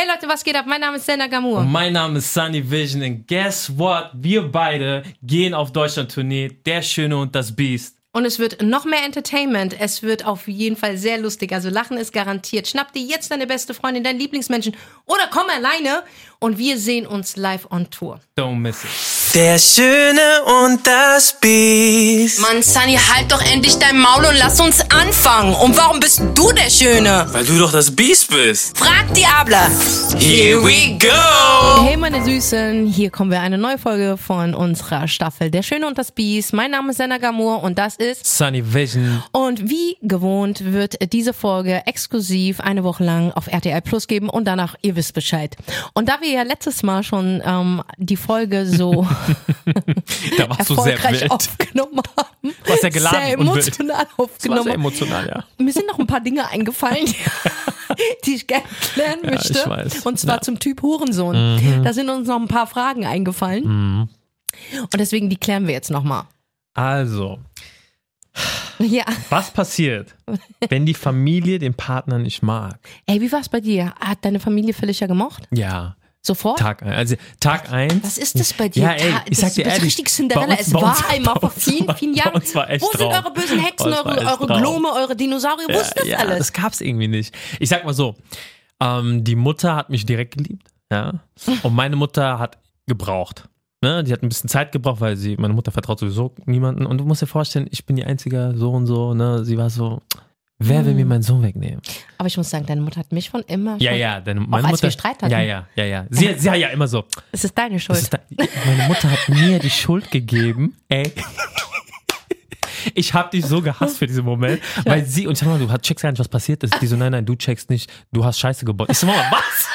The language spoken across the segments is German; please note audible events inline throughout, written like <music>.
Hey Leute, was geht ab? Mein Name ist Senna Gamur. Und mein Name ist Sunny Vision und guess what? Wir beide gehen auf Deutschland-Tournee. Der Schöne und das Biest. Und es wird noch mehr Entertainment. Es wird auf jeden Fall sehr lustig. Also Lachen ist garantiert. Schnapp dir jetzt deine beste Freundin, deinen Lieblingsmenschen oder komm alleine und wir sehen uns live on Tour. Don't miss it. Der Schöne und das Biest. Mann, Sunny, halt doch endlich dein Maul und lass uns anfangen. Und warum bist du der Schöne? Weil du doch das Biest bist. Frag Diabla. Here we go. Hey meine Süßen, hier kommen wir eine neue Folge von unserer Staffel Der Schöne und das Biest. Mein Name ist Senna Gamur und das ist Sunny Vision. Und wie gewohnt wird diese Folge exklusiv eine Woche lang auf RTL Plus geben und danach, ihr wisst Bescheid. Und da wir ja letztes Mal schon ähm, die Folge so <laughs> <laughs> erfolgreich wild. aufgenommen haben, Du warst ja geladen sehr und emotional war aufgenommen sehr emotional, ja. mir sind noch ein paar Dinge eingefallen, <laughs> die, ich gerne klären Ja, möchte. weiß. Und zwar Ja. Mhm. zum Typ Hurensohn. Da sind uns noch ein paar Fragen eingefallen. Und deswegen, die klären wir jetzt nochmal. Also, Ja. was passiert, wenn die Familie den Partner nicht mag? Ey, wie war's bei dir? Hat deine Familie Felicia gemocht? Ja, Sofort? Tag ein. Also Tag eins. Was ist das bei dir? Ja, ey, ich sag dir ehrlich, richtig Cinderella. uns- es war uns- einmal vor <laughs> vielen, vielen Jahren. Wo sind Traum. eure bösen Hexen, eure, eure. Glome, eure Dinosaurier? Wo ist das ja, alles? Das gab's irgendwie nicht. Ich sag mal so, ähm, die Mutter hat mich direkt geliebt, ja, und meine Mutter hat gebraucht. Ne? Die hat ein bisschen Zeit gebraucht, weil sie, meine Mutter vertraut sowieso niemanden. Und du musst dir vorstellen, ich bin die einzige so und so, ne? Sie war so, wer will mir Hm. meinen Sohn wegnehmen? Aber ich muss sagen, deine Mutter hat mich von immer Ja, schon, ja, deine, meine als Mutter. wir Streit hatten. Ja, ja, ja, ja. Sie, sie ja, ja immer so. Es ist deine Schuld. ist da, meine Mutter hat mir die Schuld gegeben, ey. Ich hab dich so gehasst für diesen Moment, weil sie, und ich sag mal, du checkst gar nicht, was passiert ist. Die so, nein, nein, du checkst nicht, du hast Scheiße gebaut. Ich so, Mama, was?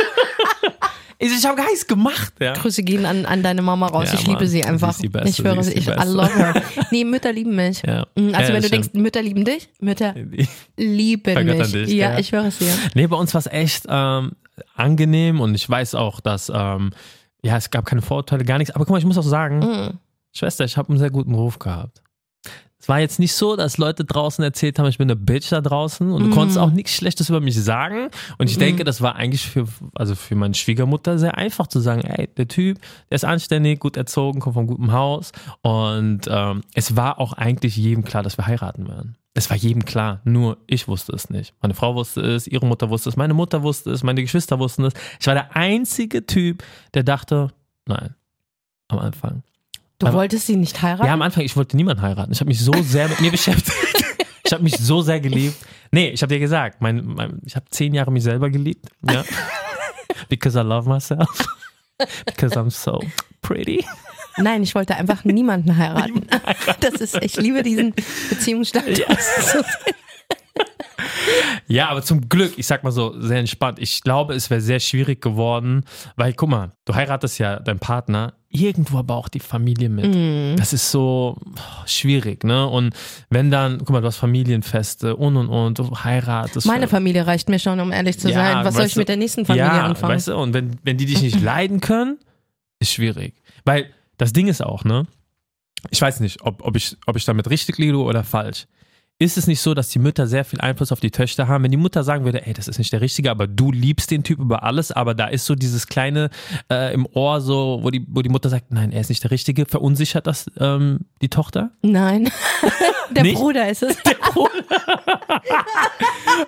Ich, habe gar nichts gemacht, ja. Grüße gehen an, an deine Mama raus. Ja, ich liebe Mann. sie Sie einfach. ist die Beste, ich schwöre sie sie, ich I love her. <laughs> Nee, Mütter lieben mich. Ja. Mm, Also wenn du denkst, Mütter lieben dich, Mütter <laughs> lieben mich. dich, ja, ich schwöre es dir. Nee, bei uns war es echt ähm, angenehm und ich weiß auch, dass, ähm, ja, es gab keine Vorurteile, gar nichts. Aber guck mal, ich muss auch sagen, Mm. Schwester, ich habe einen sehr guten Ruf gehabt. Es war jetzt nicht so, dass Leute draußen erzählt haben, ich bin eine Bitch da draußen und du Mhm. konntest auch nichts Schlechtes über mich sagen. Und ich Mhm. denke, das war eigentlich für, also für meine Schwiegermutter sehr einfach zu sagen, ey, der Typ, der ist anständig, gut erzogen, kommt von gutem Haus. Und ähm, es war auch eigentlich jedem klar, dass wir heiraten werden. Es war jedem klar, nur ich wusste es nicht. Meine Frau wusste es, ihre Mutter wusste es, meine Mutter wusste es, meine Geschwister wussten es. Ich war der einzige Typ, der dachte, nein, am Anfang. Du Aber- wolltest sie nicht heiraten? Ja, am Anfang, ich wollte niemanden heiraten. Ich habe mich so sehr mit mir <laughs> beschäftigt. Ich habe mich so sehr geliebt. Nee, ich habe dir gesagt, mein, mein, ich habe zehn Jahre mich selber geliebt. Ja. <laughs> Because I love myself. Because I'm so pretty. Nein, ich wollte einfach niemanden heiraten. <laughs> Das ist, ich liebe diesen Beziehungsstand. Ja, aber zum Glück, ich sag mal so, sehr entspannt. Ich glaube, es wäre sehr schwierig geworden, weil, guck mal, du heiratest ja deinen Partner, irgendwo aber auch die Familie mit. Das ist so schwierig, ne? Und wenn dann, guck mal, du hast Familienfeste und und und, du heiratest. Meine Familie reicht mir schon, um ehrlich zu Ja, sein. Was soll ich mit du, der nächsten Familie ja, anfangen? Weißt du, und wenn, wenn die dich nicht <laughs> leiden können, ist schwierig. Weil das Ding ist auch, ne? Ich weiß nicht, ob, ob, ich, ob ich damit richtig liege oder falsch. Ist es nicht so, dass die Mütter sehr viel Einfluss auf die Töchter haben? Wenn die Mutter sagen würde, ey, das ist nicht der Richtige, aber du liebst den Typ über alles, aber da ist so dieses kleine äh, im Ohr, so, wo die, wo die Mutter sagt, nein, er ist nicht der Richtige, verunsichert das ähm, die Tochter? Nein. <laughs> Der Nicht? Bruder ist es.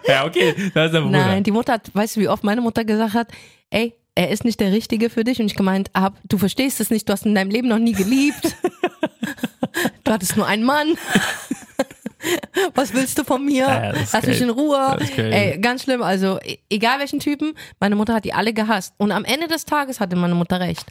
Ja, okay, das ist der Bruder. Nein, die Mutter hat, weißt du, wie oft meine Mutter gesagt hat, ey, er ist nicht der Richtige für dich. Und ich gemeint hab, du verstehst es nicht, du hast in deinem Leben noch nie geliebt. <laughs> du hattest nur einen Mann. <laughs> Was willst du von mir? Ja, ist Lass mich in Ruhe. Ey, ganz schlimm. Also, e- egal welchen Typen, meine Mutter hat die alle gehasst. Und am Ende des Tages hatte meine Mutter recht.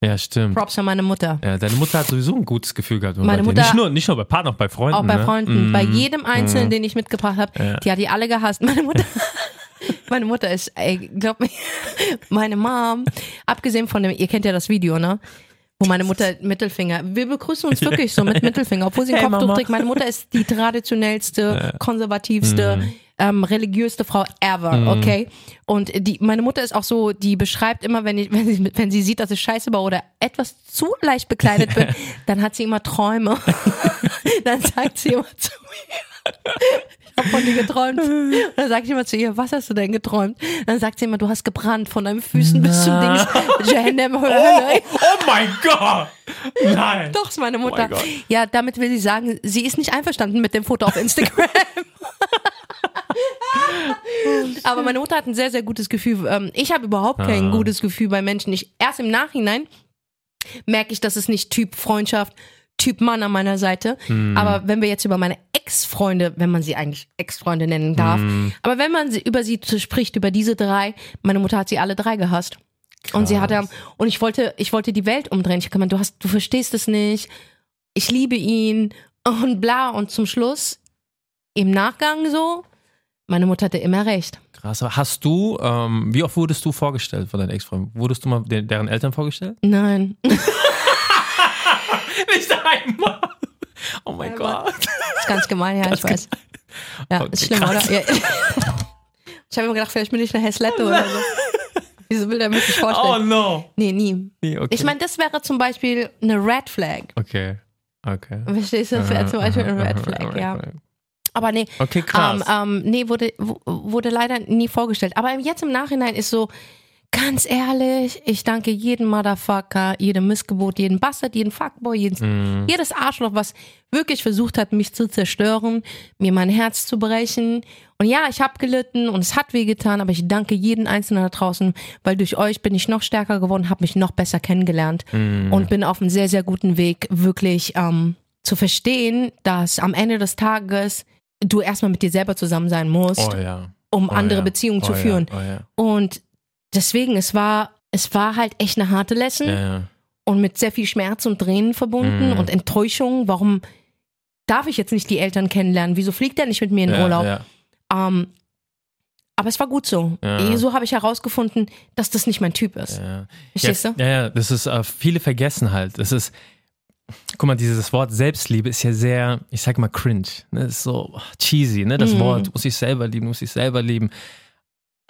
Ja, stimmt. Props an meine Mutter. Ja, deine Mutter hat sowieso ein gutes Gefühl gehabt. Meine. Mutter- nicht nur, nicht nur bei Partnern, auch bei Freunden. Auch bei ne? Freunden. Mhm. Bei jedem Einzelnen, Mhm. den ich mitgebracht habe, Ja. die hat die alle gehasst. Meine Mutter. <laughs> Meine Mutter ist, ey, glaub mir, <laughs> meine Mom, abgesehen von dem, ihr kennt ja das Video, ne? Wo meine Mutter Mittelfinger, wir begrüßen uns wirklich so mit <laughs> Mittelfinger, obwohl sie ein Hey, Kopftuch trägt. Meine Mutter ist die traditionellste, konservativste, Mhm. ähm, religiöste Frau ever, okay? Und die, meine Mutter ist auch so, die beschreibt immer, wenn, ich, <laughs> wenn, sie, wenn sie sieht, dass ich scheiße baue oder etwas zu leicht bekleidet bin, <laughs> dann hat sie immer Träume. dann sagt sie immer zu mir, habe von dir geträumt. Und <laughs> dann sage ich immer zu ihr, was hast du denn geträumt? dann sagt sie immer, du hast gebrannt von deinen Füßen bis zum Dings. Jahannam. Oh, oh mein Gott! Nein. Doch, ist meine Oh Mutter. mein Gott. ja, damit will sie sagen, sie ist nicht einverstanden mit dem Foto auf Instagram. <laughs> Aber meine Mutter hat ein sehr, sehr gutes Gefühl. Ähm, Ich habe überhaupt kein Ah. gutes Gefühl bei Menschen. Ich, erst im Nachhinein merke ich, dass es nicht Typ Freundschaft, Typ Mann an meiner Seite. Hm. Aber wenn wir jetzt über meine Ex-Freunde, wenn man sie eigentlich Ex-Freunde nennen darf, Hm. aber wenn man sie, über sie spricht, über diese drei, meine Mutter hat sie alle drei gehasst. Und sie hatte, und ich wollte, ich wollte die Welt umdrehen. Ich habe du hast, du verstehst es nicht. Ich liebe ihn und bla. Und zum Schluss, im Nachgang so, meine Mutter hatte immer recht. Krass. Hast du, ähm, wie oft wurdest du vorgestellt von deinen Ex-Freunden? Wurdest du mal de deren Eltern vorgestellt? Nein. <laughs> <laughs> Nicht einmal. Oh mein Gott. ist ganz gemein, ja, ich weiß. Ja, Okay, ist schlimm, krass. oder? Ja. Ich habe immer gedacht, vielleicht bin ich eine Häslette oder so. Wieso will der mich nicht vorstellen? Oh no. Nee, nie. Nee, okay. Ich meine, das wäre zum Beispiel eine Red Flag. Okay. Okay. Verstehst du? Das wäre zum Beispiel eine Red Flag, ja. Aber nee, Okay, krass. Ähm, ähm, nee, wurde, wurde leider nie vorgestellt. Aber jetzt im Nachhinein ist so, ganz ehrlich, ich danke jedem Motherfucker, jedem Missgebot, jedem Bastard, jedem Fuckboy, jeden, jedes Arschloch, was wirklich versucht hat, mich zu zerstören, mir mein Herz zu brechen. Und ja, ich habe gelitten und es hat wehgetan, aber ich danke jeden Einzelnen da draußen, weil durch euch bin ich noch stärker geworden, habe mich noch besser kennengelernt und bin auf einem sehr, sehr guten Weg, wirklich ähm, zu verstehen, dass am Ende des Tages du erstmal mit dir selber zusammen sein musst, oh ja. um Oh, andere ja. Beziehungen zu oh, führen. Ja. Oh ja. Und deswegen, es war, es war halt echt eine harte Lesson Ja, ja. und mit sehr viel Schmerz und Tränen verbunden Mhm. und Enttäuschung. Warum darf ich jetzt nicht die Eltern kennenlernen? Wieso fliegt er nicht mit mir in ja, Urlaub? Ähm, aber es war gut so. Ja. So habe ich herausgefunden, dass das nicht mein Typ ist. Ja. Verstehst du? Ja, ja, das ist, äh, viele vergessen halt. Das ist, guck mal, dieses Wort Selbstliebe ist ja sehr, ich sag mal, cringe. Ne? Das ist so cheesy, ne? Das Mhm. Wort, du musst dich selber lieben, du musst dich selber lieben.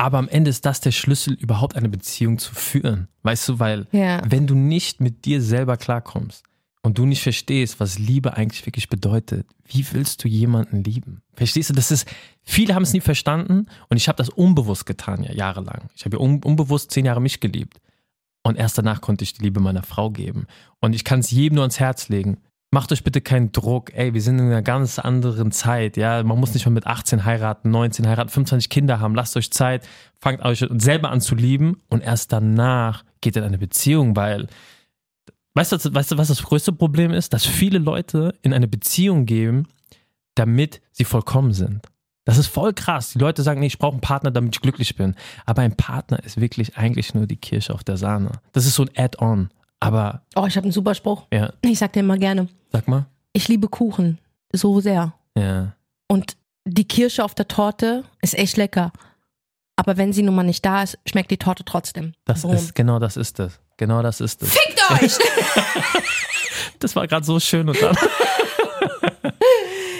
Aber am Ende ist das der Schlüssel, überhaupt eine Beziehung zu führen. Weißt du, weil Ja. wenn du nicht mit dir selber klarkommst und du nicht verstehst, was Liebe eigentlich wirklich bedeutet, wie willst du jemanden lieben? Verstehst du? Das ist, viele haben es nie verstanden und ich habe das unbewusst getan, ja, jahrelang. Ich habe ja un, unbewusst zehn Jahre mich geliebt. Und erst danach konnte ich die Liebe meiner Frau geben. Und ich kann es jedem nur ans Herz legen. Macht euch bitte keinen Druck. Ey, wir sind in einer ganz anderen Zeit. Ja, man muss nicht mal mit 18 heiraten, 19 heiraten, 25 Kinder haben. Lasst euch Zeit, fangt euch selber an zu lieben und erst danach geht in eine Beziehung, weil Weißt du, weißt du, was das größte Problem ist? Dass viele Leute in eine Beziehung gehen, damit sie vollkommen sind. Das ist voll krass. Die Leute sagen, nee, ich brauche einen Partner, damit ich glücklich bin. Aber ein Partner ist wirklich eigentlich nur die Kirsche auf der Sahne. Das ist so ein Add-on. Aber, Oh, ich habe einen super Spruch. ja, Ich sag dir immer gerne, sag mal. ich liebe Kuchen so sehr. Ja. Und die Kirsche auf der Torte ist echt lecker. Aber wenn sie nun mal nicht da ist, schmeckt die Torte trotzdem. Das Boom. ist, genau das ist es. Genau das ist es. Fickt euch! <laughs> Das war gerade so schön und dann. <laughs>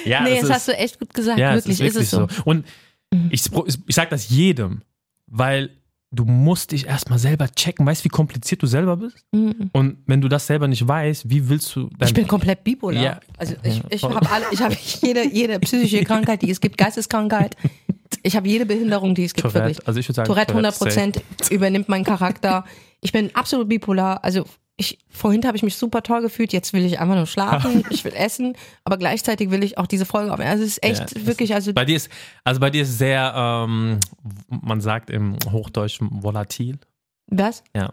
ja, nee, das das ist, hast du echt gut gesagt. Ja, wirklich, es ist wirklich es so. so. Und ich, ich sage das jedem, weil du musst dich erstmal selber checken. Weißt du, wie kompliziert du selber bist? Mhm. Und wenn du das selber nicht weißt, wie willst du Ich bin komplett bipolar. Ja. Also ich, ich habe alle, ich habe jede, jede psychische Krankheit, die es gibt, Geisteskrankheit. Ich habe jede Behinderung, die es gibt, wirklich. Tourette? Also ich würde sagen, Tourette 100 safe. Prozent übernimmt meinen Charakter. Ich bin absolut bipolar. Also ich, vorhin habe ich mich super toll gefühlt. Jetzt will ich einfach nur schlafen. <laughs> Ich will essen. Aber gleichzeitig will ich auch diese Folge aufnehmen. Also es ist echt Ja, das- wirklich, also Bei dir ist, also bei dir ist sehr, ähm, man sagt im Hochdeutschen volatil. was? Ja.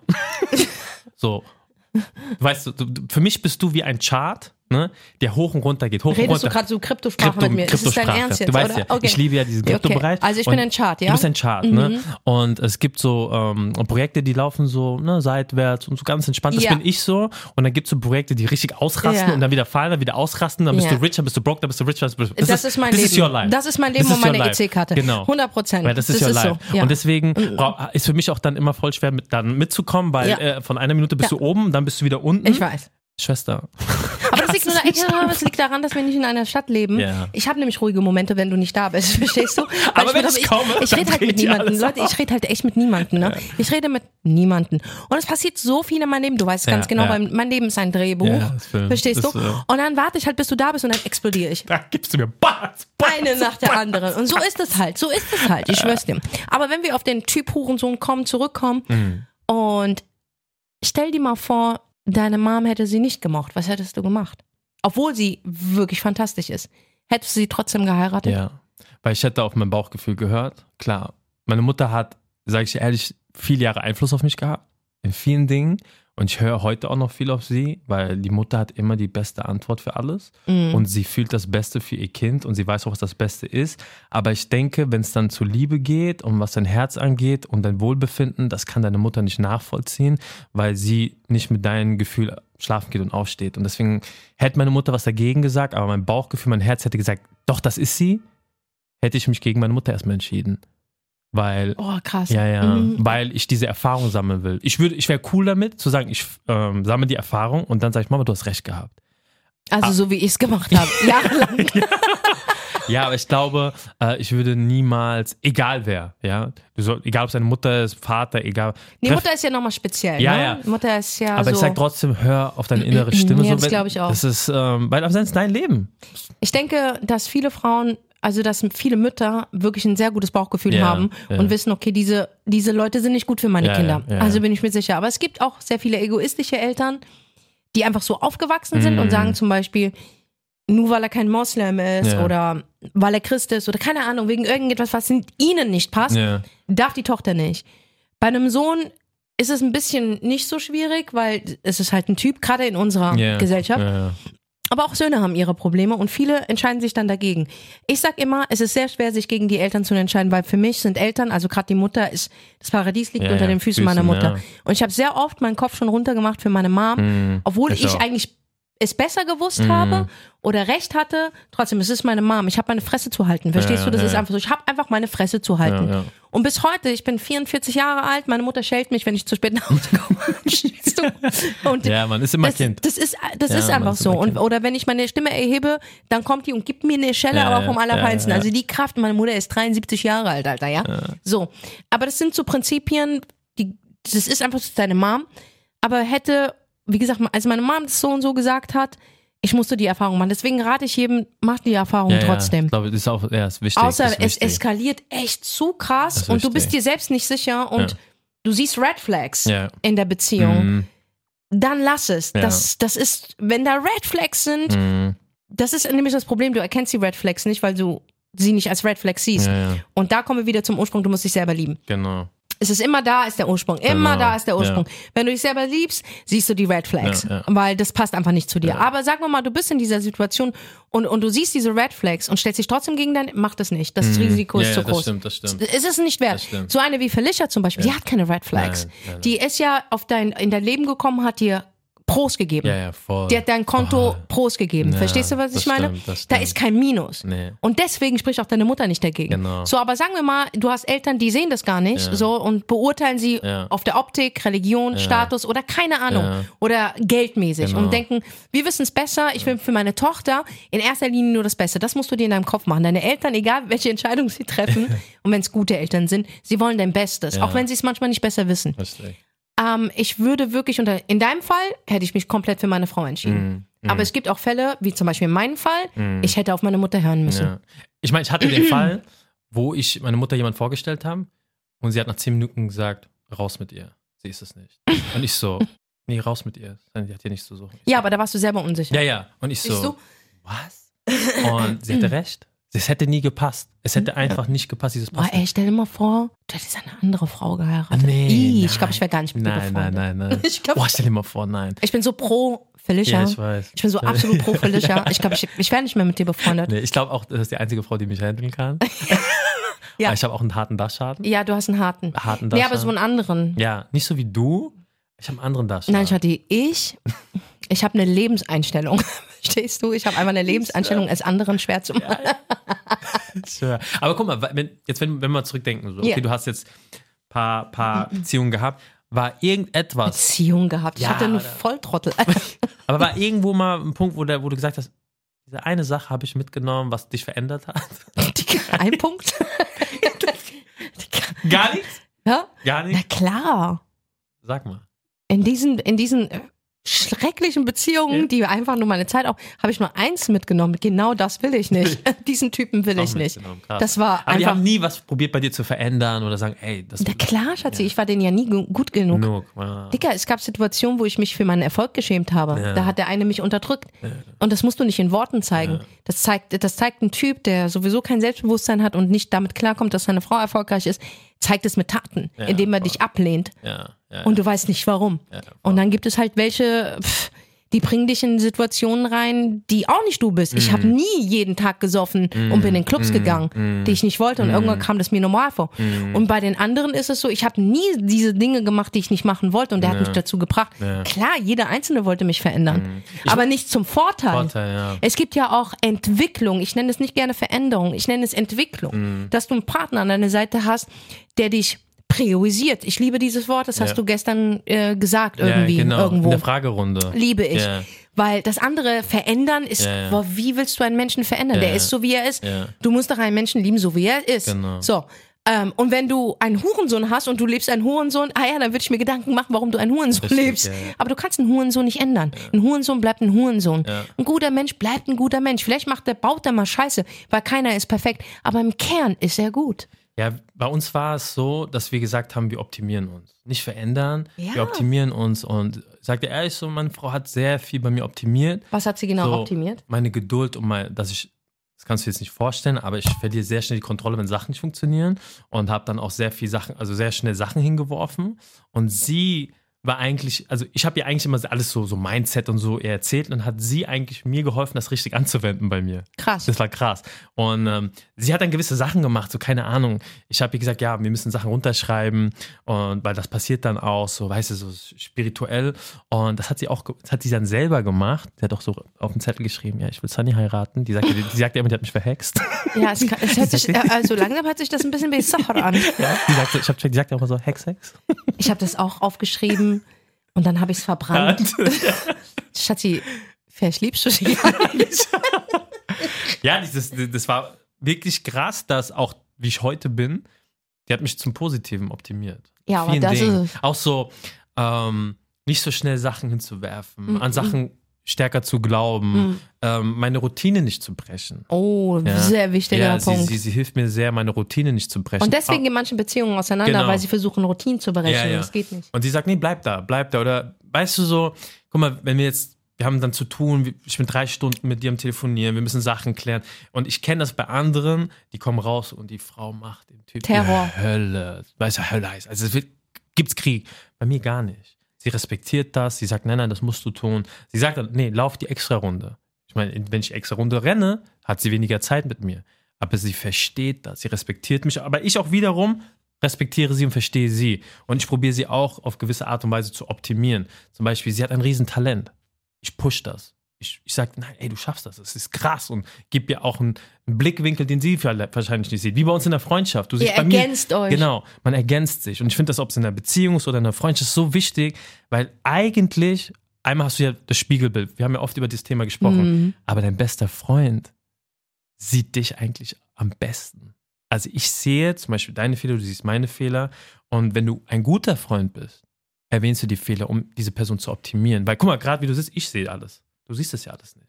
<laughs> so. Weißt du, für mich bist du wie ein Chart, ne, der hoch und runter geht. Hoch und Redest du runter. gerade so Kryptosprache Krypto, mit mir? Ist das dein. Ernst jetzt, du weißt oder? ja, Okay. ich liebe ja diesen Okay. Kryptobereich. Also ich Und bin ein Chart, ja? Mhm. Du bist ein Chart, ne? Und es gibt so ähm, Projekte, die laufen so ne, seitwärts und so ganz entspannt. Das Ja. bin ich so. Und dann gibt es so Projekte, die richtig ausrasten Ja. und dann wieder fallen, dann wieder ausrasten. Dann bist Ja. du richer, bist du broke, dann bist du richer. Bist du, Das, ist mein Leben. Is your life. Das ist mein Leben und meine. EC-Karte. Genau. 100 Prozent. Das ist your life. so. Und deswegen brau- ist für mich auch dann immer voll schwer, mit, dann mitzukommen, weil äh, von einer Minute bist du oben, dann bist du wieder unten. ich weiß. Schwester. Aber ist nur, ich, ja, es liegt daran, dass wir nicht in einer Stadt leben. Ja. Ich habe nämlich ruhige Momente, wenn du nicht da bist, <laughs> verstehst du? Weil Aber wenn mit- ich komme, ich, dann rede halt mit niemandem. Leute, ich rede halt echt mit niemandem. Ne? Ich rede mit niemandem. Und es passiert so viel in meinem Leben. Du weißt ganz Ja, genau, ja. mein, mein Leben ist ein Drehbuch. Ja, verstehst du? Und dann warte ich halt, bis du da bist und dann explodiere ich. Da gibst du mir Bats, Bats, Eine nach der anderen. Und so ist es halt. So ist es halt. Ich schwör's dir. Aber wenn wir auf den Typ Hurensohn kommen, zurückkommen Mhm. und stell dir mal vor, deine Mom hätte sie nicht gemocht. Was hättest du gemacht? Obwohl sie wirklich fantastisch ist. Hättest du sie trotzdem geheiratet? Ja, weil ich hätte auf mein Bauchgefühl gehört. Klar, meine Mutter hat, sage ich ehrlich, viele Jahre Einfluss auf mich gehabt, in vielen Dingen. Und ich höre heute auch noch viel auf sie, weil die Mutter hat immer die beste Antwort für alles. Mhm. Und sie fühlt das Beste für ihr Kind und sie weiß auch, was das Beste ist. Aber ich denke, wenn es dann zur Liebe geht und was dein Herz angeht und dein Wohlbefinden, das kann deine Mutter nicht nachvollziehen, weil sie nicht mit deinem Gefühl schlafen geht und aufsteht. Und deswegen hätte meine Mutter was dagegen gesagt, aber mein Bauchgefühl, mein Herz hätte gesagt, doch, das ist sie, hätte ich mich gegen meine Mutter erstmal entschieden. Weil Oh, krass. ja, ja, Mhm. weil ich diese Erfahrung sammeln will. Ich würde, ich wäre cool damit, zu sagen, ich ähm, sammle die Erfahrung und dann sage ich, Mama, du hast recht gehabt. Also so wie ich es gemacht habe. <laughs> Jahrelang. Ja, aber ich glaube, äh, ich würde niemals, egal wer, ja, soll, egal ob es deine Mutter ist, Vater, egal. Die treff- Mutter ist ja nochmal speziell. Ja, ne? ja. Mutter ist ja aber so. ich sag trotzdem, hör auf deine innere Stimme. Ja, so, das wenn- glaub ich auch. Das ist, ähm, weil ist dein Leben. Ich denke, dass viele Frauen, also dass viele Mütter wirklich ein sehr gutes Bauchgefühl Ja, haben ja. und wissen, okay, diese, diese Leute sind nicht gut für meine Ja, Kinder. ja, ja, also ja. bin ich mir sicher. Aber es gibt auch sehr viele egoistische Eltern, die einfach so aufgewachsen sind und sagen zum Beispiel, nur weil er kein Moslem ist Ja. oder weil er Christ ist oder keine Ahnung, wegen irgendetwas, was ihnen nicht passt, Ja. darf die Tochter nicht. Bei einem Sohn ist es ein bisschen nicht so schwierig, weil es ist halt ein Typ, gerade in unserer Ja. Gesellschaft. Ja. Aber auch Söhne haben ihre Probleme und viele entscheiden sich dann dagegen. Ich sag immer, es ist sehr schwer, sich gegen die Eltern zu entscheiden, weil für mich sind Eltern, also gerade die Mutter, ist das Paradies liegt Ja, unter ja, den Füßen, Füßen, meiner Mutter. Und ich habe sehr oft meinen Kopf schon runtergemacht für meine Mom, Mhm. obwohl Ich ich, eigentlich es besser gewusst Mhm. habe oder recht hatte. Trotzdem, es ist meine Mom. Ich habe meine Fresse zu halten. Verstehst Ja, du? Das ja, ist einfach so. Ich habe einfach meine Fresse zu halten. Ja. Und bis heute, ich bin 44 Jahre alt, meine Mutter schält mich, wenn ich zu spät nach Hause komme. <laughs> Und ja, man ist immer das, Kind. das ist, das ist einfach ist so. Und, oder wenn ich meine Stimme erhebe, dann kommt die und gibt mir eine Schelle, aber vom Allerfeinsten. Also die Kraft, meine Mutter ist 73 Jahre alt, Alter, ja? So. Aber das sind so Prinzipien, die, das ist einfach so deine Mom. Aber hätte, wie gesagt, als meine Mom das so und so gesagt hat, ich musste die Erfahrung machen. Deswegen rate ich jedem, mach die Erfahrung Ja, ja. trotzdem. Ich glaube, das ist auch ja, ist wichtig. Außer ist es wichtig. eskaliert echt zu krass und du bist dir selbst nicht sicher und Ja. du siehst Red Flags Ja. in der Beziehung Mhm. dann lass es. Ja. Das, das ist, wenn da Red Flags sind, Mhm. das ist nämlich das Problem, du erkennst die Red Flags nicht, weil du sie nicht als Red Flags siehst. Ja, ja, Und da kommen wir wieder zum Ursprung, du musst dich selber lieben. genau. Es ist immer da, ist der Ursprung. Immer Genau. da ist der Ursprung. Wenn du dich selber liebst, siehst du die Red Flags, Ja, ja. weil das passt einfach nicht zu dir. Aber sag mal, du bist in dieser Situation und, und du siehst diese Red Flags und stellst dich trotzdem gegen dein, mach das nicht. Das Risiko Mhm. Ja, ist ja, zu das groß. stimmt, das stimmt. Es ist nicht wert. Das. So eine wie Felicia zum Beispiel, die hat keine Red Flags. Nein, nein, nein. Die ist ja auf dein, in dein Leben gekommen, hat dir Pros gegeben. Ja, ja, voll. Die hat dein Konto Voll. Pros gegeben. Ja, Verstehst du, was ich meine? stimmt, das da ist kein Minus. Nee. Und deswegen spricht auch deine Mutter nicht dagegen. Genau. So, aber sagen wir mal, du hast Eltern, die sehen das gar nicht Ja. so und beurteilen sie Ja. auf der Optik, Religion, Status oder keine Ahnung oder geldmäßig Genau. und denken, wir wissen es besser, ich will für meine Tochter in erster Linie nur das Beste. Das musst du dir in deinem Kopf machen. Deine Eltern, egal welche Entscheidung sie treffen <laughs> und wenn es gute Eltern sind, sie wollen dein Bestes, auch wenn sie es manchmal nicht besser wissen. Richtig. Ähm, ich würde wirklich unter, in deinem Fall hätte ich mich komplett für meine Frau entschieden. Mhm. Aber es gibt auch Fälle, wie zum Beispiel in meinem Fall, ich hätte auf meine Mutter hören müssen. Ja. Ich meine, ich hatte den Fall, wo ich meine Mutter jemand vorgestellt habe und sie hat nach zehn Minuten gesagt, raus mit ihr. Sie ist es nicht. Und ich so, <laughs> nee, raus mit ihr. Die hat hier nichts zu suchen. Ich Ja, so, aber da warst du selber unsicher. ja, ja. Und ich so, du? was? Und sie hatte <clears throat> recht. Es hätte nie gepasst. Es hätte einfach nicht gepasst, dieses Boah, Passen. ey, stell dir mal vor, du hättest eine andere Frau geheiratet. Nee, Ih, ich glaube, ich wäre gar nicht mit dir Nein, nein, befreundet. nein, nein. <laughs> Ich glaub- Boah, stell dir mal vor, nein. Ich bin so pro Felicia. Ja, ich weiß. Ich bin so absolut pro Felicia. Ich glaube, ich, ich wäre nicht mehr mit dir befreundet. Nee, ich glaube auch, das ist die einzige Frau, die mich handeln kann. <laughs> Ja. Aber ich habe auch einen harten Dachschaden. Ja, du hast einen harten. Harten Nee, aber Dachschaden. so einen anderen. Ja, nicht so wie du. Ich habe einen anderen Dachschaden. Nein, Schatzi, ich, ich habe eine Lebenseinstellung. <laughs> Verstehst du? Ich habe einfach eine Lebenseinstellung, es anderen schwer zu machen. <laughs> Schwör. Aber guck mal, wenn, jetzt wenn, wenn wir zurückdenken, so, okay, Ja. du hast jetzt paar, paar Beziehungen gehabt, war irgendetwas, Beziehung gehabt. Ich Ja, hatte einen Volltrottel. <laughs> Aber war irgendwo mal ein Punkt, wo, der, wo du gesagt hast, diese eine Sache habe ich mitgenommen, was dich verändert hat? <laughs> Ein Punkt. Gar nichts? ja? Gar Na nichts? klar. Sag mal. In diesen, in diesen schrecklichen Beziehungen, Ja. die einfach nur meine Zeit auch, habe ich nur eins mitgenommen. Genau das will ich nicht. <laughs> <laughs> Diesen Typen will ich nicht. Das war Aber die einfach. haben nie was probiert bei dir zu verändern oder sagen, ey, das Na klar, Schatzi, ich war denen ja nie gu- gut genug. genug. Ah. Dicker, es gab Situationen, wo ich mich für meinen Erfolg geschämt habe. Ja. Da hat der eine mich unterdrückt. Und das musst du nicht in Worten zeigen. Das zeigt, das zeigt ein Typ, der sowieso kein Selbstbewusstsein hat und nicht damit klarkommt, dass seine Frau erfolgreich ist, zeigt es mit Taten, Ja, indem er voll. dich ablehnt. Ja, ja, Und du weißt nicht warum. Und dann gibt es halt welche, pff, die bringen dich in Situationen rein, die auch nicht du bist. Ich Mhm. habe nie jeden Tag gesoffen und bin in Clubs gegangen, die ich nicht wollte. Und irgendwann kam das mir normal vor. Mhm. Und bei den anderen ist es so, ich habe nie diese Dinge gemacht, die ich nicht machen wollte. Und der hat mich dazu gebracht. Ja. Mhm. Klar, jeder Einzelne wollte mich verändern. aber nicht zum Vorteil. Vorteil, ja. Es gibt ja auch Entwicklung. Ich nenne es nicht gerne Veränderung. Ich nenne es Entwicklung. Mhm. Dass du einen Partner an deiner Seite hast, der dich priorisiert. Ich liebe dieses Wort. Das hast Ja. du gestern äh, gesagt irgendwie ja, genau, irgendwo. in der Fragerunde. Liebe ich. Ja. Weil das andere verändern ist, Ja, ja. boah, wie willst du einen Menschen verändern? Ja, Der ja. ist so, wie er ist. Ja. Du musst doch einen Menschen lieben, so wie er ist. Genau. So. Ähm, und wenn du einen Hurensohn hast und du lebst einen Hurensohn, ah ja, dann würde ich mir Gedanken machen, warum du einen Hurensohn Richtig, lebst. ja, ja. Aber du kannst einen Hurensohn nicht ändern. Ein Hurensohn bleibt ein Hurensohn. Ja. Ein guter Mensch bleibt ein guter Mensch. Vielleicht macht der, baut er mal Scheiße, weil keiner ist perfekt. Aber im Kern ist er gut. Ja, bei uns war es so, dass wir gesagt haben, wir optimieren uns. Nicht verändern, Ja. wir optimieren uns. Und sagt er ehrlich so, meine Frau hat sehr viel bei mir optimiert. Was hat sie genau so, optimiert? Meine Geduld und mein, dass ich, das kannst du jetzt nicht vorstellen, aber ich verliere sehr schnell die Kontrolle, wenn Sachen nicht funktionieren und habe dann auch sehr viel Sachen, also sehr schnell Sachen hingeworfen. Und sie war eigentlich, also ich habe ihr eigentlich immer alles so, so Mindset und so erzählt und hat sie eigentlich mir geholfen, das richtig anzuwenden bei mir. Krass. Das war krass. Und ähm, sie hat dann gewisse Sachen gemacht, so keine Ahnung. Ich habe ihr gesagt, ja, wir müssen Sachen runterschreiben und weil das passiert dann auch so, weißt du, so spirituell. Und das hat sie auch, das hat sie dann selber gemacht. Sie hat auch so auf den Zettel geschrieben, ja, ich will Sunny heiraten. Die sagte, die sagte immer, die hat mich verhext. <laughs> Ja, es, kann, es hört sich, äh, also langsam hört sich das ein bisschen wie Sachar an. <laughs> Ja, die sagte, ich habe die sagte auch immer so, Hex, Hex. Ich habe das auch aufgeschrieben und dann habe ich es verbrannt. <laughs> Schatzi, vielleicht liebst du nicht. Ja, dieses, das war wirklich krass, dass auch, wie ich heute bin, die hat mich zum Positiven optimiert. Ja, aber Vielen das Dingen. ist. Auch so, ähm, nicht so schnell Sachen hinzuwerfen, Mhm. an Sachen stärker zu glauben, ähm, meine Routine nicht zu brechen. Oh, Ja. sehr wichtiger ja, sie, Punkt. sie, sie hilft mir sehr, meine Routine nicht zu brechen. und deswegen Ah, gehen manche Beziehungen auseinander, Genau. weil sie versuchen, Routinen zu berechnen. Ja, ja. Das geht nicht. Und sie sagt, nee, bleib da, bleib da. Oder weißt du so, guck mal, wenn wir jetzt, wir haben dann zu tun, ich bin drei Stunden mit dir am Telefonieren, wir müssen Sachen klären. Und ich kenne das bei anderen, die kommen raus und die Frau macht dem Typ Terror. die Hölle. Weißt du, Hölle heißt. Also es wird, gibt's Krieg. Bei mir gar nicht. Sie respektiert das, sie sagt, nein, nein, das musst du tun. Sie sagt nee, lauf die extra Runde. Ich meine, wenn ich extra Runde renne, hat sie weniger Zeit mit mir. Aber sie versteht das, sie respektiert mich. Aber ich auch wiederum respektiere sie und verstehe sie. Und ich probiere sie auch auf gewisse Art und Weise zu optimieren. Zum Beispiel, sie hat ein Riesentalent. Ich push das. Ich, ich sage, nein, ey, du schaffst das. Das ist krass. Und gib ihr auch einen, einen Blickwinkel, den sie wahrscheinlich nicht sieht. Wie bei uns in der Freundschaft. Du siehst Ihr bei mir, ergänzt euch. Genau, man ergänzt sich. Und ich finde das, ob es in einer Beziehung ist oder in einer Freundschaft, so wichtig, weil eigentlich, einmal hast du ja das Spiegelbild. Wir haben ja oft über dieses Thema gesprochen. Mhm. Aber dein bester Freund sieht dich eigentlich am besten. Also ich sehe zum Beispiel deine Fehler, du siehst meine Fehler. Und wenn du ein guter Freund bist, erwähnst du die Fehler, um diese Person zu optimieren. Weil guck mal, gerade wie du siehst, ich sehe alles. Du siehst es ja alles nicht.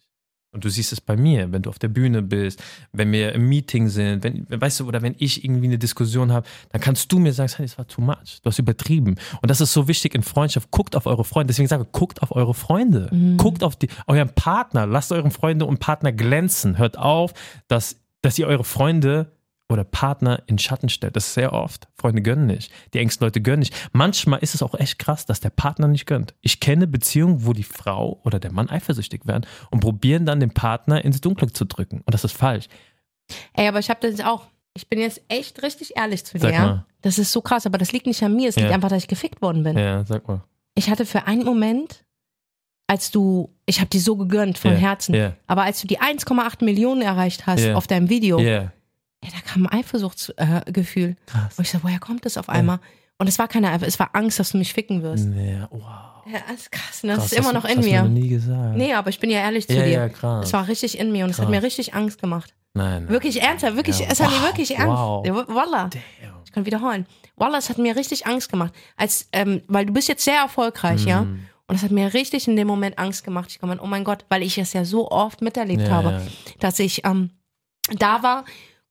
Und du siehst es bei mir, wenn du auf der Bühne bist, wenn wir im Meeting sind, wenn, weißt du, oder wenn ich irgendwie eine Diskussion habe, dann kannst du mir sagen, "Sunny, das war too much, du hast übertrieben. Und das ist so wichtig in Freundschaft. Guckt auf eure Freunde. Deswegen sage ich, guckt auf eure Freunde. Guckt auf die, euren Partner. Lasst euren Freunde und Partner glänzen. Hört auf, dass, dass ihr eure Freunde oder Partner in Schatten stellt. Das ist sehr oft. Freunde gönnen nicht. Die engsten Leute gönnen nicht. Manchmal ist es auch echt krass, dass der Partner nicht gönnt. Ich kenne Beziehungen, wo die Frau oder der Mann eifersüchtig werden und probieren dann den Partner ins Dunkle zu drücken. Und das ist falsch. Ey, aber ich habe das auch. Ich bin jetzt echt richtig ehrlich zu dir. Sag ja? mal. Das ist so krass, aber das liegt nicht an mir. Es liegt Ja. einfach, dass ich gefickt worden bin. Ja, sag mal. Ich hatte für einen Moment, als du, ich habe die so gegönnt von Ja, Herzen, ja. aber als du die 1,8 Millionen erreicht hast Ja. auf deinem Video, Ja, da kam ein Eifersuchtsgefühl. Äh, krass. Und ich so, woher kommt das auf einmal? Und es war keine Eifersucht, es war Angst, dass du mich ficken wirst. Ja, wow. Ja, das ist krass. Ne? Das Krass, ist immer das- noch in das mir. noch nie gesagt. Nee, aber ich bin ja ehrlich zu ja, dir. ja, krass. Es war richtig in mir und es hat Krass. mir richtig Angst gemacht. nein, nein. Wirklich ernsthaft, wirklich, Ja, es hat mir wow, wirklich Angst. wow. Ja, Wallah. Damn. Ich kann wiederholen. Wallah, es hat mir richtig Angst gemacht. Als, ähm, weil du bist jetzt sehr erfolgreich, ja. Mhm. Und es hat mir richtig in dem Moment Angst gemacht. Ich gemeint, oh mein Gott, weil ich es ja so oft miterlebt Ja, habe, ja. dass ich ähm, da war,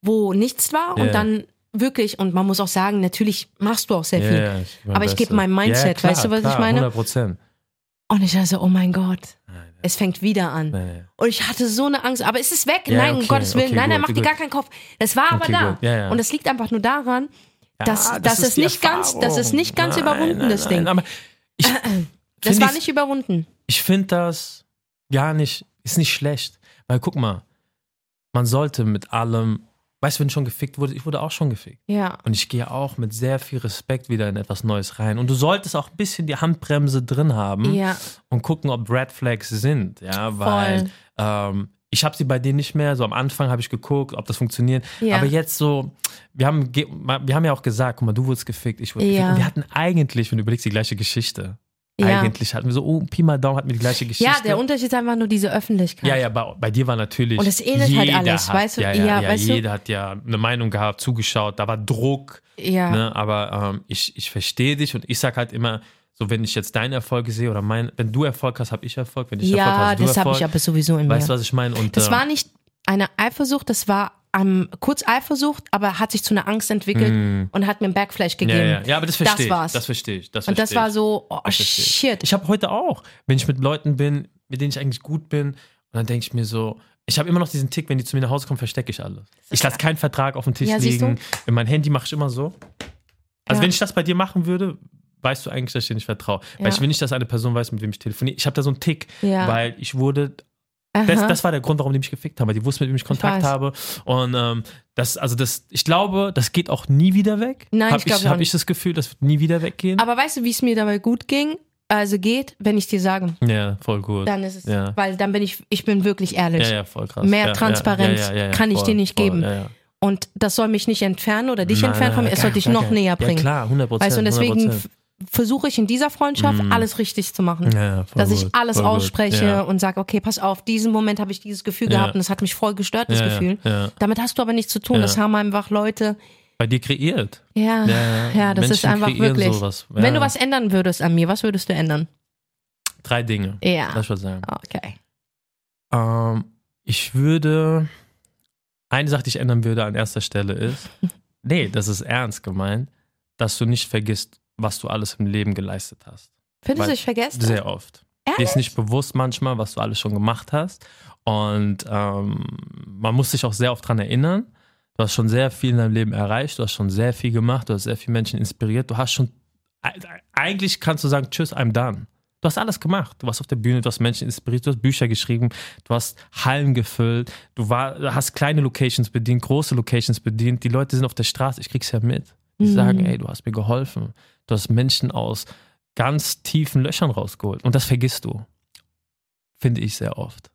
wo nichts war und dann wirklich, und man muss auch sagen, natürlich machst du auch sehr viel. ich mein Aber ich gebe mein Mindset, klar, weißt du, was ich klar, meine? 100 Prozent. Und ich dachte so, oh mein Gott, Nein, nein, es fängt wieder an. nein. Und ich hatte so eine Angst, aber es ist weg. Ja, nein, um okay, Gottes Willen. okay, nein, nein, mach dir gar keinen Kopf. Es war aber Okay, da. gut. Ja, ja. Und es liegt einfach nur daran, dass, Ja, dass ist es nicht ganz, dass es nicht ganz überwunden das Ding. Aber ich, <clears throat> Das war ich's- nicht überwunden. Ich finde das gar nicht, ist nicht schlecht. Weil guck mal, man sollte mit allem, weißt du, wenn schon gefickt wurde, ich wurde auch schon gefickt. Ja. Und ich gehe auch mit sehr viel Respekt wieder in etwas Neues rein. Und du solltest auch ein bisschen die Handbremse drin haben Ja. und gucken, ob Red Flags sind. Ja, weil ähm, ich habe sie bei denen nicht mehr. So am Anfang habe ich geguckt, ob das funktioniert. Ja. Aber jetzt so, wir haben, wir haben ja auch gesagt, guck mal, du wurdest gefickt, ich wurde Ja. gefickt. Und wir hatten eigentlich, wenn du überlegst, die gleiche Geschichte. Ja. Eigentlich hatten wir so, oh, Pi mal Daumen hatten wir die gleiche Geschichte. Ja, der Unterschied ist einfach nur diese Öffentlichkeit. Ja, ja, bei, bei dir war natürlich. Und es ähnelt halt alles, hat, weißt du? Ja, ja, Ja, ja, weißt du? jeder hat ja eine Meinung gehabt, zugeschaut, da war Druck. Ja. Ne? Aber ähm, ich, ich verstehe dich und ich sag halt immer, so wenn ich jetzt deine Erfolge sehe oder mein, wenn du Erfolg hast, habe ich Erfolg. Wenn ich Erfolg Ja, hast, du das habe Erfolg. ich aber sowieso in Weißt du, mir. was ich meine? Und, Das ähm, war nicht eine Eifersucht, das war ähm, kurz Eifersucht, aber hat sich zu einer Angst entwickelt und hat mir einen Backflash Mm. ja, gegeben. ja, ja, aber das verstehe ich. war's. Das verstehe ich. Das Und das verstehe war ich. so, oh ich. shit. Ich habe heute auch, wenn ich mit Leuten bin, mit denen ich eigentlich gut bin, und dann denke ich mir so, ich habe immer noch diesen Tick, wenn die zu mir nach Hause kommen, verstecke ich alles. Ich lasse keinen Vertrag auf dem Tisch Ja, liegen. In mein Handy mache ich immer so. Also Ja. wenn ich das bei dir machen würde, weißt du eigentlich, dass ich dir nicht vertraue. Weil ich will nicht, dass eine Person weiß, mit wem ich telefoniere. Ich habe da so einen Tick, weil ich wurde. Das, das war der Grund, warum die mich gefickt haben, weil die wussten, mit wem ich Kontakt weiß. habe. Und ähm, das, also das, ich glaube, das geht auch nie wieder weg. Nein, hab ich glaube ich, auch hab nicht. ich das Gefühl, das wird nie wieder weggehen. aber weißt du, wie es mir dabei gut ging? Also geht, wenn ich dir sage, ja, voll gut. dann ist es, Ja. weil dann bin ich, ich bin wirklich ehrlich. ja, ja, voll krass. Mehr ja, Transparenz kann ich dir nicht geben. Ja, ja. Und das soll mich nicht entfernen oder dich Nein, entfernen von mir, es soll dich noch näher bringen. Ja, klar, 100 Prozent. Weißt du, und deswegen versuche ich in dieser Freundschaft alles richtig zu machen. Ja, dass ich gut, alles ausspreche Ja. und sage, okay, pass auf, diesen Moment habe ich dieses Gefühl Ja. gehabt und das hat mich voll gestört, das Gefühl. Damit hast du aber nichts zu tun. Das haben einfach Leute. Bei dir kreiert. Ja, Ja, das ist Menschen einfach kreieren wirklich. Wenn du was ändern würdest an mir, was würdest du ändern? Drei Dinge. Ja. Lass ich mal sagen. Okay. Ähm, ich würde. Eine Sache, die ich ändern würde an erster Stelle ist, <laughs> nee, das ist ernst gemeint, dass du nicht vergisst, was du alles im Leben geleistet hast. Findest du, ich vergessen? Sehr oft. Dir Ehrlich? ist nicht bewusst manchmal, was du alles schon gemacht hast. Und ähm, man muss sich auch sehr oft dran erinnern. Du hast schon sehr viel in deinem Leben erreicht, du hast schon sehr viel gemacht, du hast sehr viele Menschen inspiriert, du hast schon, eigentlich kannst du sagen, tschüss, I'm done. Du hast alles gemacht. Du warst auf der Bühne, du hast Menschen inspiriert, du hast Bücher geschrieben, du hast Hallen gefüllt, du war, hast kleine Locations bedient, große Locations bedient. Die Leute sind auf der Straße, ich krieg's ja mit. Die Mhm. sagen, ey, du hast mir geholfen. Du hast Menschen aus ganz tiefen Löchern rausgeholt. Und das vergisst du. Finde ich sehr oft.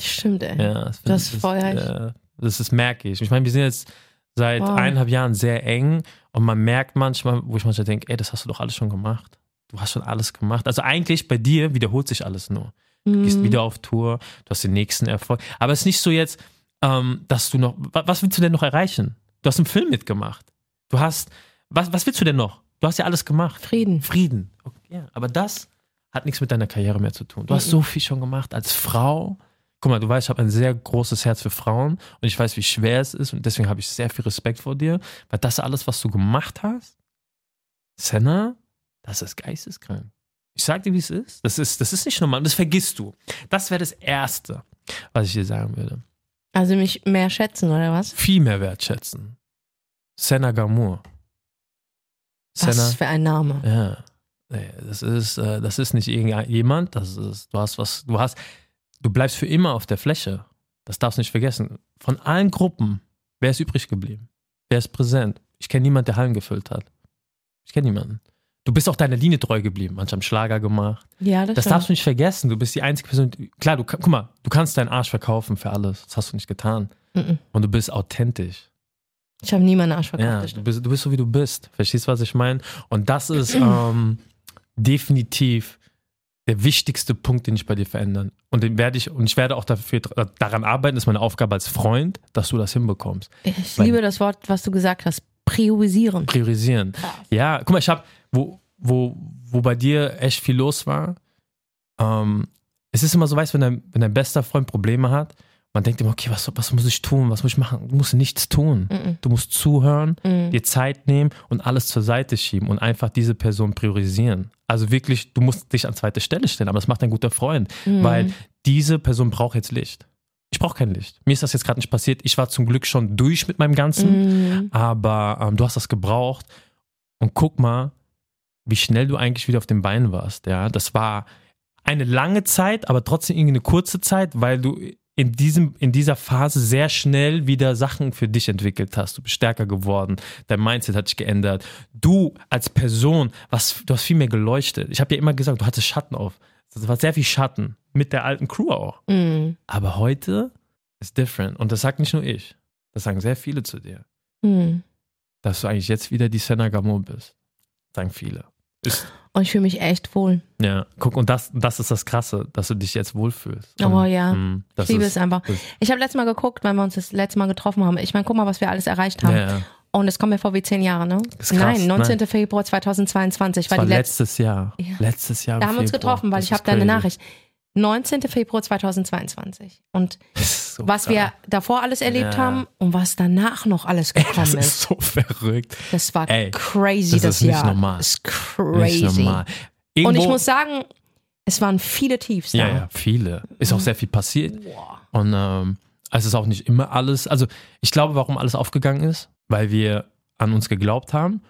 Stimmt, ey. Ja, das, Das find- feuer ich. äh, das ist merke ich. Ich meine, wir sind jetzt seit Wow. eineinhalb Jahren sehr eng und man merkt manchmal, wo ich manchmal denke, ey, das hast du doch alles schon gemacht. Du hast schon alles gemacht. Also eigentlich bei dir wiederholt sich alles nur. Du gehst Mhm. wieder auf Tour, du hast den nächsten Erfolg. Aber es ist nicht so jetzt, ähm, dass du noch, wa- was willst du denn noch erreichen? Du hast einen Film mitgemacht. Du hast, was, was willst du denn noch? Du hast ja alles gemacht. Frieden. Frieden. Okay, ja, aber das hat nichts mit deiner Karriere mehr zu tun. Du hast so viel schon gemacht als Frau. Guck mal, du weißt, ich habe ein sehr großes Herz für Frauen und ich weiß, wie schwer es ist und deswegen habe ich sehr viel Respekt vor dir, weil das alles, was du gemacht hast, Senna, das ist geisteskrank. Ich sag dir, wie es ist. Das ist, das ist nicht normal. Das vergisst du. Das wäre das Erste, was ich dir sagen würde. Also mich mehr schätzen, oder was? Viel mehr wertschätzen. Senna Gamour. Was für ein Name. Ja. Nee, das ist, äh, das ist nicht irgendjemand, das ist, du hast was, du hast, du bleibst für immer auf der Fläche. Das darfst du nicht vergessen. Von allen Gruppen, wer ist übrig geblieben? Wer ist präsent? Ich kenne niemanden, der Hallen gefüllt hat. Ich kenne niemanden. Du bist auch deiner Linie treu geblieben. Manche haben Schlager gemacht. Ja, das, Das darfst du nicht vergessen. Du bist die einzige Person. die- Klar, du, guck mal, du kannst deinen Arsch verkaufen für alles. Das hast du nicht getan. Mhm. Und du bist authentisch. Ich habe nie meinen Arsch verkauft. Ja, du bist, du bist so, wie du bist. Verstehst du, was ich meine? Und das <clears throat> ist ähm, definitiv der wichtigste Punkt, den ich bei dir verändern. Und den werde ich, und ich werde auch dafür daran arbeiten, ist meine Aufgabe als Freund, dass du das hinbekommst. Ich Weil- liebe das Wort, was du gesagt hast. Priorisieren. Priorisieren. Ja, guck mal, ich habe, wo, wo, wo bei dir echt viel los war, ähm, es ist immer so, weißt du, wenn dein, wenn dein bester Freund Probleme hat, man denkt immer, okay, was, was muss ich tun, was muss ich machen? Du musst nichts tun. Mhm. Du musst zuhören, dir Zeit nehmen und alles zur Seite schieben und einfach diese Person priorisieren. Also wirklich, du musst dich an zweite Stelle stellen, aber das macht ein guter Freund, weil diese Person braucht jetzt Licht. Ich brauche kein Licht. Mir ist das jetzt gerade nicht passiert. Ich war zum Glück schon durch mit meinem Ganzen, Mhm. aber ähm, du hast das gebraucht. Und guck mal, wie schnell du eigentlich wieder auf den Beinen warst. Ja, das war eine lange Zeit, aber trotzdem irgendwie eine kurze Zeit, weil du in, diesem, in dieser Phase sehr schnell wieder Sachen für dich entwickelt hast. Du bist stärker geworden, dein Mindset hat sich geändert. Du als Person, was, du hast viel mehr geleuchtet. Ich habe ja immer gesagt, du hattest Schatten auf. Das war sehr viel Schatten mit der alten Crew auch. Mhm. Aber heute ist different. Und das sagt nicht nur ich. Das sagen sehr viele zu dir. Mhm. Dass du eigentlich jetzt wieder die Senna Gamor bist. Sagen viele. Ist, Und ich fühle mich echt wohl. ja, guck, und das, das ist das Krasse, dass du dich jetzt wohlfühlst. Oh ja. mh, das Ich liebe ist, es einfach. Ich habe letztes Mal geguckt, weil wir uns das letzte Mal getroffen haben. Ich meine, guck mal, was wir alles erreicht haben. Ja, ja. Und es kommt mir vor wie zehn Jahre, ne? krass, Nein, 19. nein. Februar 2022 Das war die letzte. letztes Jahr. Ja. Letztes Jahr. Da haben wir uns getroffen, weil Das ich habe deine. Nachricht. 19. Februar 2022. Und <laughs> ist so was wir krass. davor alles erlebt Ja. haben und was danach noch alles gekommen Das ist. ist so verrückt. Das war Ey, crazy, das das, ist nicht Jahr. normal. Das ist Nicht crazy. normal. Und Irgendwo, ich muss sagen, es waren viele Tiefs da. Ja, ja, viele. Ist auch sehr viel passiert. Und ähm, es ist auch nicht immer alles. Also ich glaube, warum alles aufgegangen ist, weil wir an uns geglaubt haben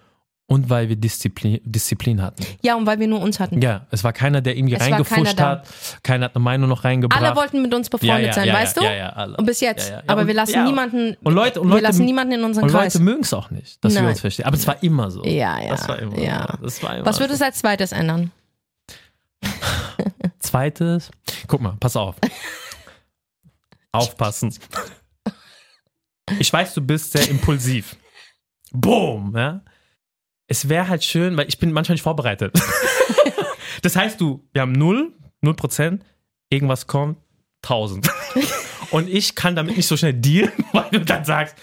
und weil wir Disziplin, Disziplin hatten. Ja, und weil wir nur uns hatten. Ja, es war keiner, der irgendwie Es reingefuscht hat. Keiner hat eine Meinung noch reingebracht. Alle wollten mit uns befreundet ja, ja, sein, ja, weißt du? Ja, ja, alle. Und bis jetzt. Aber und- wir lassen niemanden, Und Leute- und wir Leute- lassen niemanden in unseren Und Kreis. Leute mögen es auch nicht, dass wir Nein. uns verstehen. Aber es war immer so. Ja, ja, Das war immer ja. so. Das war immer Was würde so. es als zweites ändern? <laughs> <laughs> Zweites, guck mal, pass auf. <laughs> Aufpassen. Ich weiß, du bist sehr impulsiv. Boom, ja. Es wäre halt schön, weil ich bin manchmal nicht vorbereitet. <laughs> Das heißt, du, wir haben null, null Prozent, irgendwas kommt, 1000. <laughs> Und ich kann damit nicht so schnell dealen, <laughs> weil du dann sagst,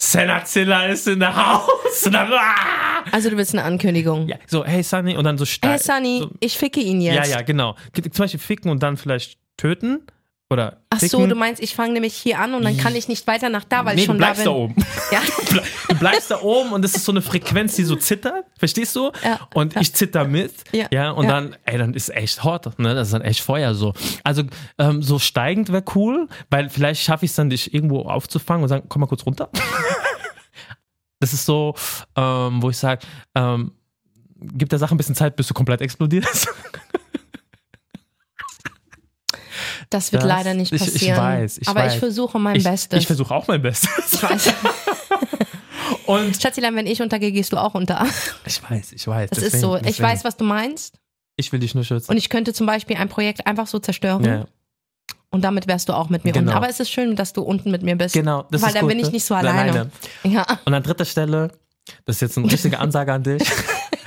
Senazilla ist in der Haus. Und dann, ah! Also du willst eine Ankündigung. ja, so, hey Sunny, und dann so steil. Hey Sunny, so, ich ficke ihn ja, jetzt. ja, genau. Zum Beispiel ficken und dann vielleicht töten. Oder Ach so, du meinst, ich fange nämlich hier an und dann kann ich nicht weiter nach da, weil nee, ich schon du bleibst da da, bin. oben. <laughs> Ja. Du ble- Du bleibst da oben und es ist so eine Frequenz, die so zittert. Verstehst du? Ja. Und ich zitter mit. Ja. und Ja. dann, ey, dann ist echt hot. Ne? Das ist dann echt Feuer so. Also ähm, so steigend wäre cool, weil vielleicht schaffe ich es dann, dich irgendwo aufzufangen und sagen, komm mal kurz runter. <laughs> Das ist so, ähm, wo ich sage, ähm, gib der Sache ein bisschen Zeit, bis du komplett explodierst. <laughs> Das wird Das- leider nicht ich- ich passieren. weiß, ich aber weiß. ich versuche mein ich Bestes. ich versuche auch mein Bestes. Ich weiß. <laughs> Und Schatzilein, wenn ich untergehe, gehst du auch unter. ich weiß, ich weiß. Das deswegen, ist so. Ich deswegen. weiß, was du meinst. Ich will dich nur schützen. Und ich könnte zum Beispiel ein Projekt einfach so zerstören. ja. Und damit wärst du auch mit mir Genau. unten. Aber es ist schön, dass du unten mit mir bist. Genau, das Weil ist dann gut, bin ich ne? nicht so alleine. nein. Ja. Und an dritter Stelle, das ist jetzt eine richtige <laughs> Ansage an dich.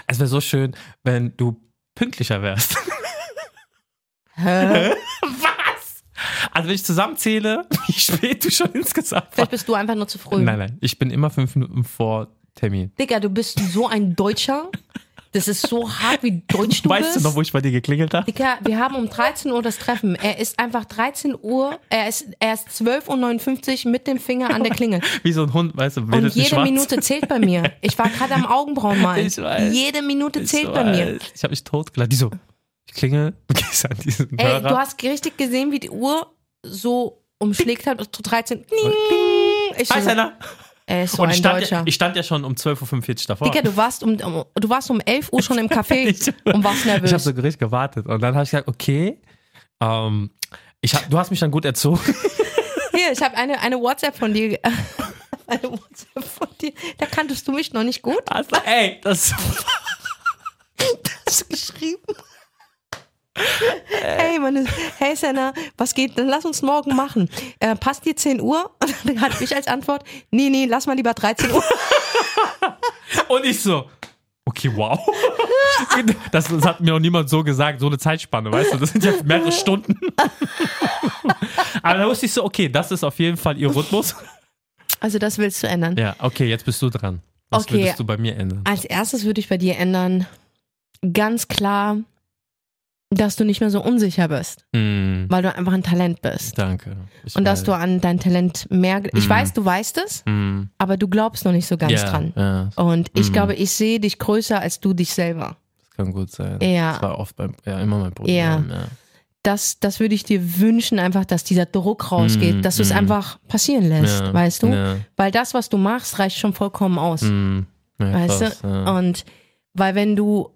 Es wäre so schön, wenn du pünktlicher wärst. Hä? <laughs> Also wenn ich zusammenzähle, <laughs> wie spät du schon insgesamt warst. Vielleicht bist du einfach nur zu früh. Nein, nein, ich bin immer fünf Minuten vor Termin. Digga, du bist so ein Deutscher. Das ist so hart, wie deutsch du weißt bist. du noch, wo ich bei dir geklingelt habe? Digga, wir haben um 13 Uhr das Treffen. Er ist einfach 13 Uhr, er ist, er ist 12.59 Uhr mit dem Finger an der Klingel. <laughs> Wie so ein Hund, weißt du, Und jede. Minute zählt bei mir. Ich war gerade am Augenbrauen <laughs> malen. Ich weiß. Jede Minute zählt bei mir. weiß. Ich habe mich totgelacht. Die so, ich klingel, du gehst an diesen Ey, Hörer. du hast richtig gesehen, wie die Uhr so umschlägt hat. Zu 13. Ding. Ich Hi, so, Senna. ist so Und ich stand, ja, ich stand ja schon um 12.45 Uhr davor. Digga, du warst um, um, du warst um 11 Uhr schon im <laughs> Café und warst Ich habe nervös. so richtig gewartet. Und dann habe ich gesagt, okay, ähm, ich hab, du hast mich dann gut erzogen. <laughs> Hier, ich habe eine, eine WhatsApp von dir. <laughs> Eine WhatsApp von dir. Da kanntest du mich noch nicht gut. Also, ey, das du geschrieben? Hey, meine, hey Senna, was geht? Dann lass uns morgen machen. Äh, passt dir 10 Uhr? Und <laughs> dann hatte ich als Antwort, nee, nee, lass mal lieber 13 Uhr. <laughs> Und ich so, okay, wow. <laughs> Das, das hat mir auch niemand so gesagt, so eine Zeitspanne, weißt du? Das sind ja mehrere Stunden. Aber da wusste ich so, okay, das ist auf jeden Fall ihr Rhythmus. Also das willst du ändern. Ja, okay, jetzt bist du dran. Was Okay. würdest du bei mir ändern? Als erstes würde ich bei dir ändern, ganz klar, dass du nicht mehr so unsicher bist, Hm, weil du einfach ein Talent bist. danke. Ich Und dass du an dein Talent mehr. Ich Mhm. weiß, du weißt es, Hm, aber du glaubst noch nicht so ganz ja, dran. Ja, Und ich Mhm. glaube, ich sehe dich größer als du dich selber. das kann gut sein. Ja. Das war oft beim, ja, immer mein Problem. Ja. ja. Das, das würde ich dir wünschen, einfach, dass dieser Druck rausgeht, Mhm, dass du es einfach passieren lässt, Ja, weißt du? Ja. Weil das, was du machst, reicht schon vollkommen aus. Weißt krass, du? Und weil wenn du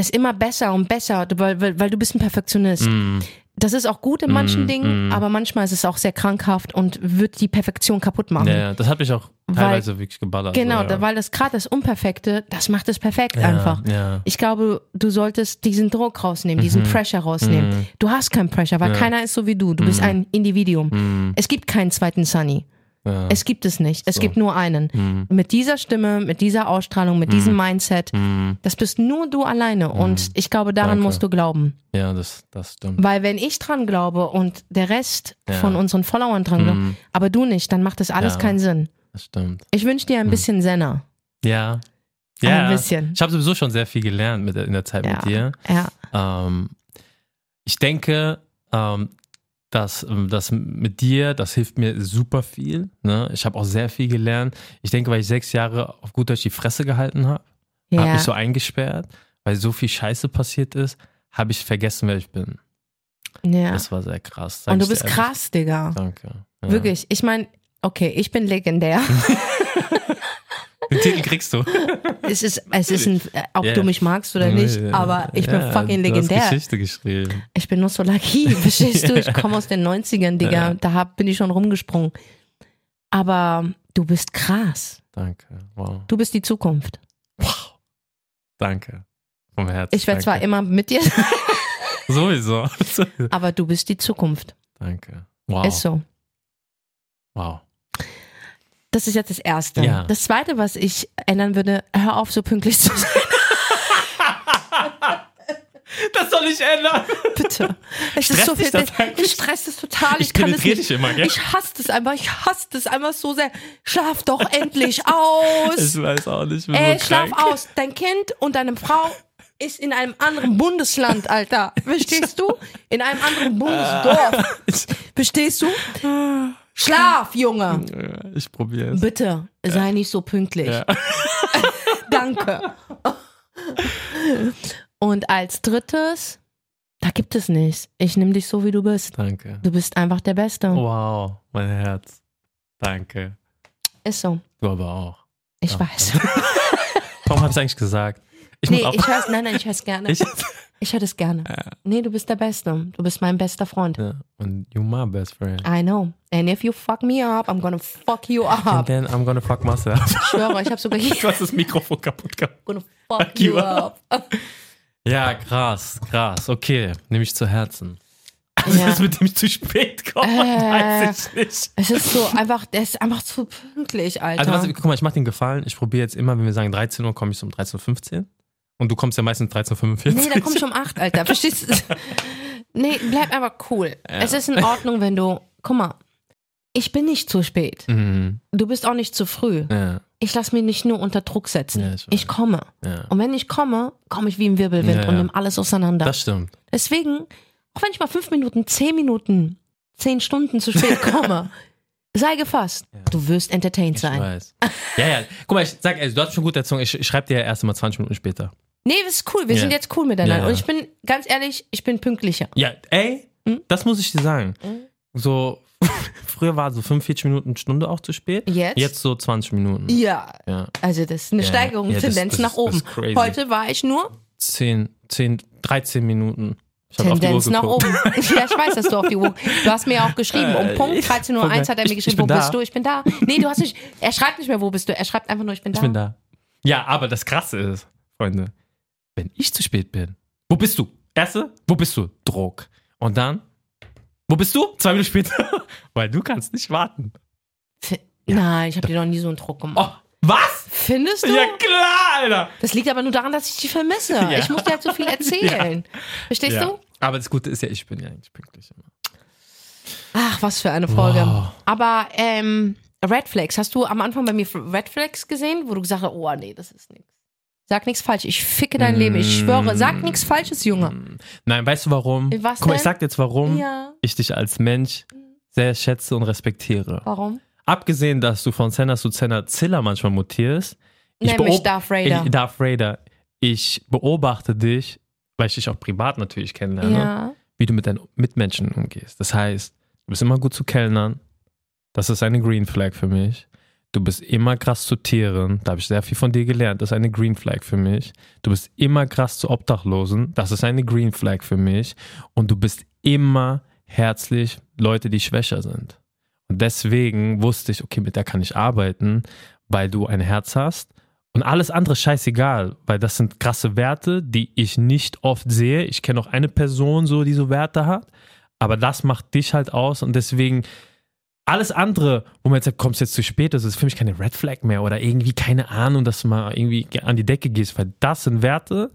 es immer besser und besser, weil, weil, weil du bist ein Perfektionist. Hm, Das ist auch gut in manchen Mm, Dingen, mm. aber manchmal ist es auch sehr krankhaft und wird die Perfektion kaputt machen. ja, das hat mich auch Weil- teilweise wirklich geballert. Genau, so, ja. weil das gerade das Unperfekte, das macht es perfekt ja, einfach. Ja. Ich glaube, du solltest diesen Druck rausnehmen, diesen Pressure rausnehmen. Mhm. Du hast keinen Pressure, weil keiner ist so wie du. Du bist ein Individuum. Hm, Es gibt keinen zweiten Sunny. Ja. Es gibt es nicht. Es So. gibt nur einen. Hm, Mit dieser Stimme, mit dieser Ausstrahlung, mit diesem Mindset, hm, das bist nur du alleine. Und ich glaube, daran Danke. musst du glauben. ja, das, das stimmt. Weil wenn ich dran glaube und der Rest Ja. von unseren Followern dran glaubt, Hm, aber du nicht, dann macht das alles Ja. keinen Sinn. das stimmt. Ich wünsche dir ein bisschen Senna. Ja. Ein Ja. bisschen. Ich habe sowieso schon sehr viel gelernt mit, in der Zeit mit dir. Ja. Ähm, ich denke, ähm, dass ähm, das mit dir, das hilft mir super viel. Ne? Ich habe auch sehr viel gelernt. Ich denke, weil ich sechs Jahre auf gut Deutsch die Fresse gehalten habe, habe Ja. mich so eingesperrt, weil so viel Scheiße passiert ist, habe ich vergessen, wer ich bin. ja. Das war sehr krass. sag Und du ich bist ehrlich. krass, Digga. Danke. Ja. Wirklich. Ich meine, okay, ich bin legendär. <laughs> Den Titel kriegst du. <laughs> es ist, es ist ein, ob Ja. du mich magst oder nicht, aber ich bin ja, fucking Du hast legendär. Geschichte geschrieben. Ich bin nur so lucky, <laughs> verstehst du? Ich komme aus den 90ern, Digga. Ja. Da hab, bin ich schon rumgesprungen. Aber du bist krass. Danke. Wow. Du bist die Zukunft. Wow. Danke. Vom Herzen. Ich werde zwar immer mit dir, <laughs> Sowieso. aber du bist die Zukunft. Danke. Wow. Ist so. Wow. Das ist jetzt das Erste. Ja. Das Zweite, was ich ändern würde, hör auf, so pünktlich zu sein. <laughs> Das soll ich ändern. Bitte. Es Stresst ist so dich viel. das? Ich stress es total. Ich, Ich kann es nicht. dich immer, gell? Ich hasse es einfach. Ich hasse es einfach so sehr. Schlaf doch endlich aus. Ich weiß auch nicht, Ey, so schlaf krank. aus. Dein Kind und deine Frau ist in einem anderen Bundesland, Alter. Verstehst du? In einem anderen Bundesdorf. <laughs> Verstehst du? Schlaf, Junge. Ja, Ich probiere es. Bitte, sei nicht so pünktlich. Ja. <laughs> <laughs> Danke. Und als drittes, da gibt es nichts. Ich nehme dich so, wie du bist. Danke. Du bist einfach der Beste. Wow, mein Herz. Danke. Ist so. Du aber auch. Ich Ja, weiß. <laughs> Warum habe ich eigentlich gesagt? Ich Nee, muss ich hör's, nein, nein, ich hör's gerne. Ich, Ich höre das gerne. Ja. Nee, du bist der Beste. Du bist mein bester Freund. ja, und you my best friend. I know. And if you fuck me up, I'm gonna fuck you And up. then I'm gonna fuck myself. Ich schwöre, ich habe sogar <laughs> hier du hast das Mikrofon kaputt gemacht. gonna fuck Fuck you up. <laughs> Ja, krass, krass. Okay, nehme ich zu Herzen. Ja. Also, das mit dem zu spät komme, Äh. weiß ich nicht. Es ist so einfach, der ist einfach zu pünktlich, Alter. Also, was, guck mal, ich mache den Gefallen. Ich probiere jetzt immer, wenn wir sagen 13 Uhr, komme ich so um 13.15 Uhr. Und du kommst ja meistens 13.45 Uhr. Nee, da komm ich um acht, Alter. Verstehst du? <laughs> Nee, bleib einfach cool. Es ist in Ordnung, wenn du. Guck mal, ich bin nicht zu spät. Mhm. Du bist auch nicht zu früh. Ja, Ich lass mich nicht nur unter Druck setzen. Ja, ich ich komme. ja. Und wenn ich komme, komme ich wie im Wirbelwind Ja, ja. und nehme alles auseinander. Das stimmt. Deswegen, auch wenn ich mal fünf Minuten, zehn Minuten, zehn Stunden zu spät <laughs> komme, sei gefasst. Du wirst entertained Ich sein. weiß. Ja, ja. Guck mal, ich sag, ey, du hast schon gut erzogen. Ich, ich schreibe dir ja erst mal 20 Minuten später. Nee, das ist cool. Wir Ja. sind jetzt cool miteinander. Ja. Und ich bin, ganz ehrlich, ich bin pünktlicher. Ja, ey, Hm? das muss ich dir sagen. So, <laughs> früher war so 45 Minuten, Stunde auch zu spät. Jetzt? Jetzt so 20 Minuten. Ja. Ja. Also das ist eine Ja, Steigerung, ja, das- Tendenz das nach oben. das ist crazy. Heute war ich nur 10, 10, 13 Minuten. Tendenz nach oben. <laughs> ja, ich weiß, dass du auf die Uhr. Du hast mir ja auch geschrieben, um Äh, Punkt 13.01 Uhr hat er mir geschrieben, wo da. bist du? Ich bin da. Nee, du hast nicht, er schreibt nicht mehr, wo bist du? Er schreibt einfach nur, ich bin da. Ich bin da. Ja, aber das Krasse ist, Freunde, wenn ich zu spät bin, wo bist du? Erste, wo bist du? Druck. Und dann, wo bist du? Zwei Minuten später. <laughs> Weil du kannst nicht warten. F- Nein, ich habe dir noch nie so einen Druck gemacht. Oh, was? Findest du? Ja klar, Alter. Das liegt aber nur daran, dass ich dich vermisse. <laughs> Ja. Ich muss dir halt so viel <laughs> erzählen. Verstehst Ja. du? Aber das Gute ist ja, ich bin ja eigentlich pünktlich immer. Ach, was für eine Folge. Wow. Aber ähm, Red Flags, hast du am Anfang bei mir Red Flags gesehen, wo du gesagt hast, oh nee, das ist nichts. Sag nichts falsch, ich ficke dein Leben, ich schwöre, sag nichts Falsches, Junge. Nein, weißt du warum? Was Guck mal, ich denn? sag dir jetzt, warum Ja. ich dich als Mensch sehr schätze und respektiere. Warum? Abgesehen, dass du von Senna zu Senna Zilla manchmal mutierst. Ich Nenn mich beob- Darth Vader. Ich, Darth Vader. Ich beobachte dich, weil ich dich auch privat natürlich kennenlerne, Ja. wie du mit deinen Mitmenschen umgehst. Das heißt, du bist immer gut zu kellnern. Das ist eine Green Flag für mich. Du bist immer krass zu Tieren. Da habe ich sehr viel von dir gelernt. Das ist eine Green Flag für mich. Du bist immer krass zu Obdachlosen. Das ist eine Green Flag für mich. Und du bist immer herzlich Leute, die schwächer sind. Und deswegen wusste ich, okay, mit der kann ich arbeiten, weil du ein Herz hast. Und alles andere scheißegal, weil das sind krasse Werte, die ich nicht oft sehe. Ich kenne auch eine Person so, die so Werte hat. Aber das macht dich halt aus und deswegen alles andere, wo man jetzt sagt, kommst jetzt zu spät, das ist für mich keine Red Flag mehr oder irgendwie keine Ahnung, dass du mal irgendwie an die Decke gehst, weil das sind Werte,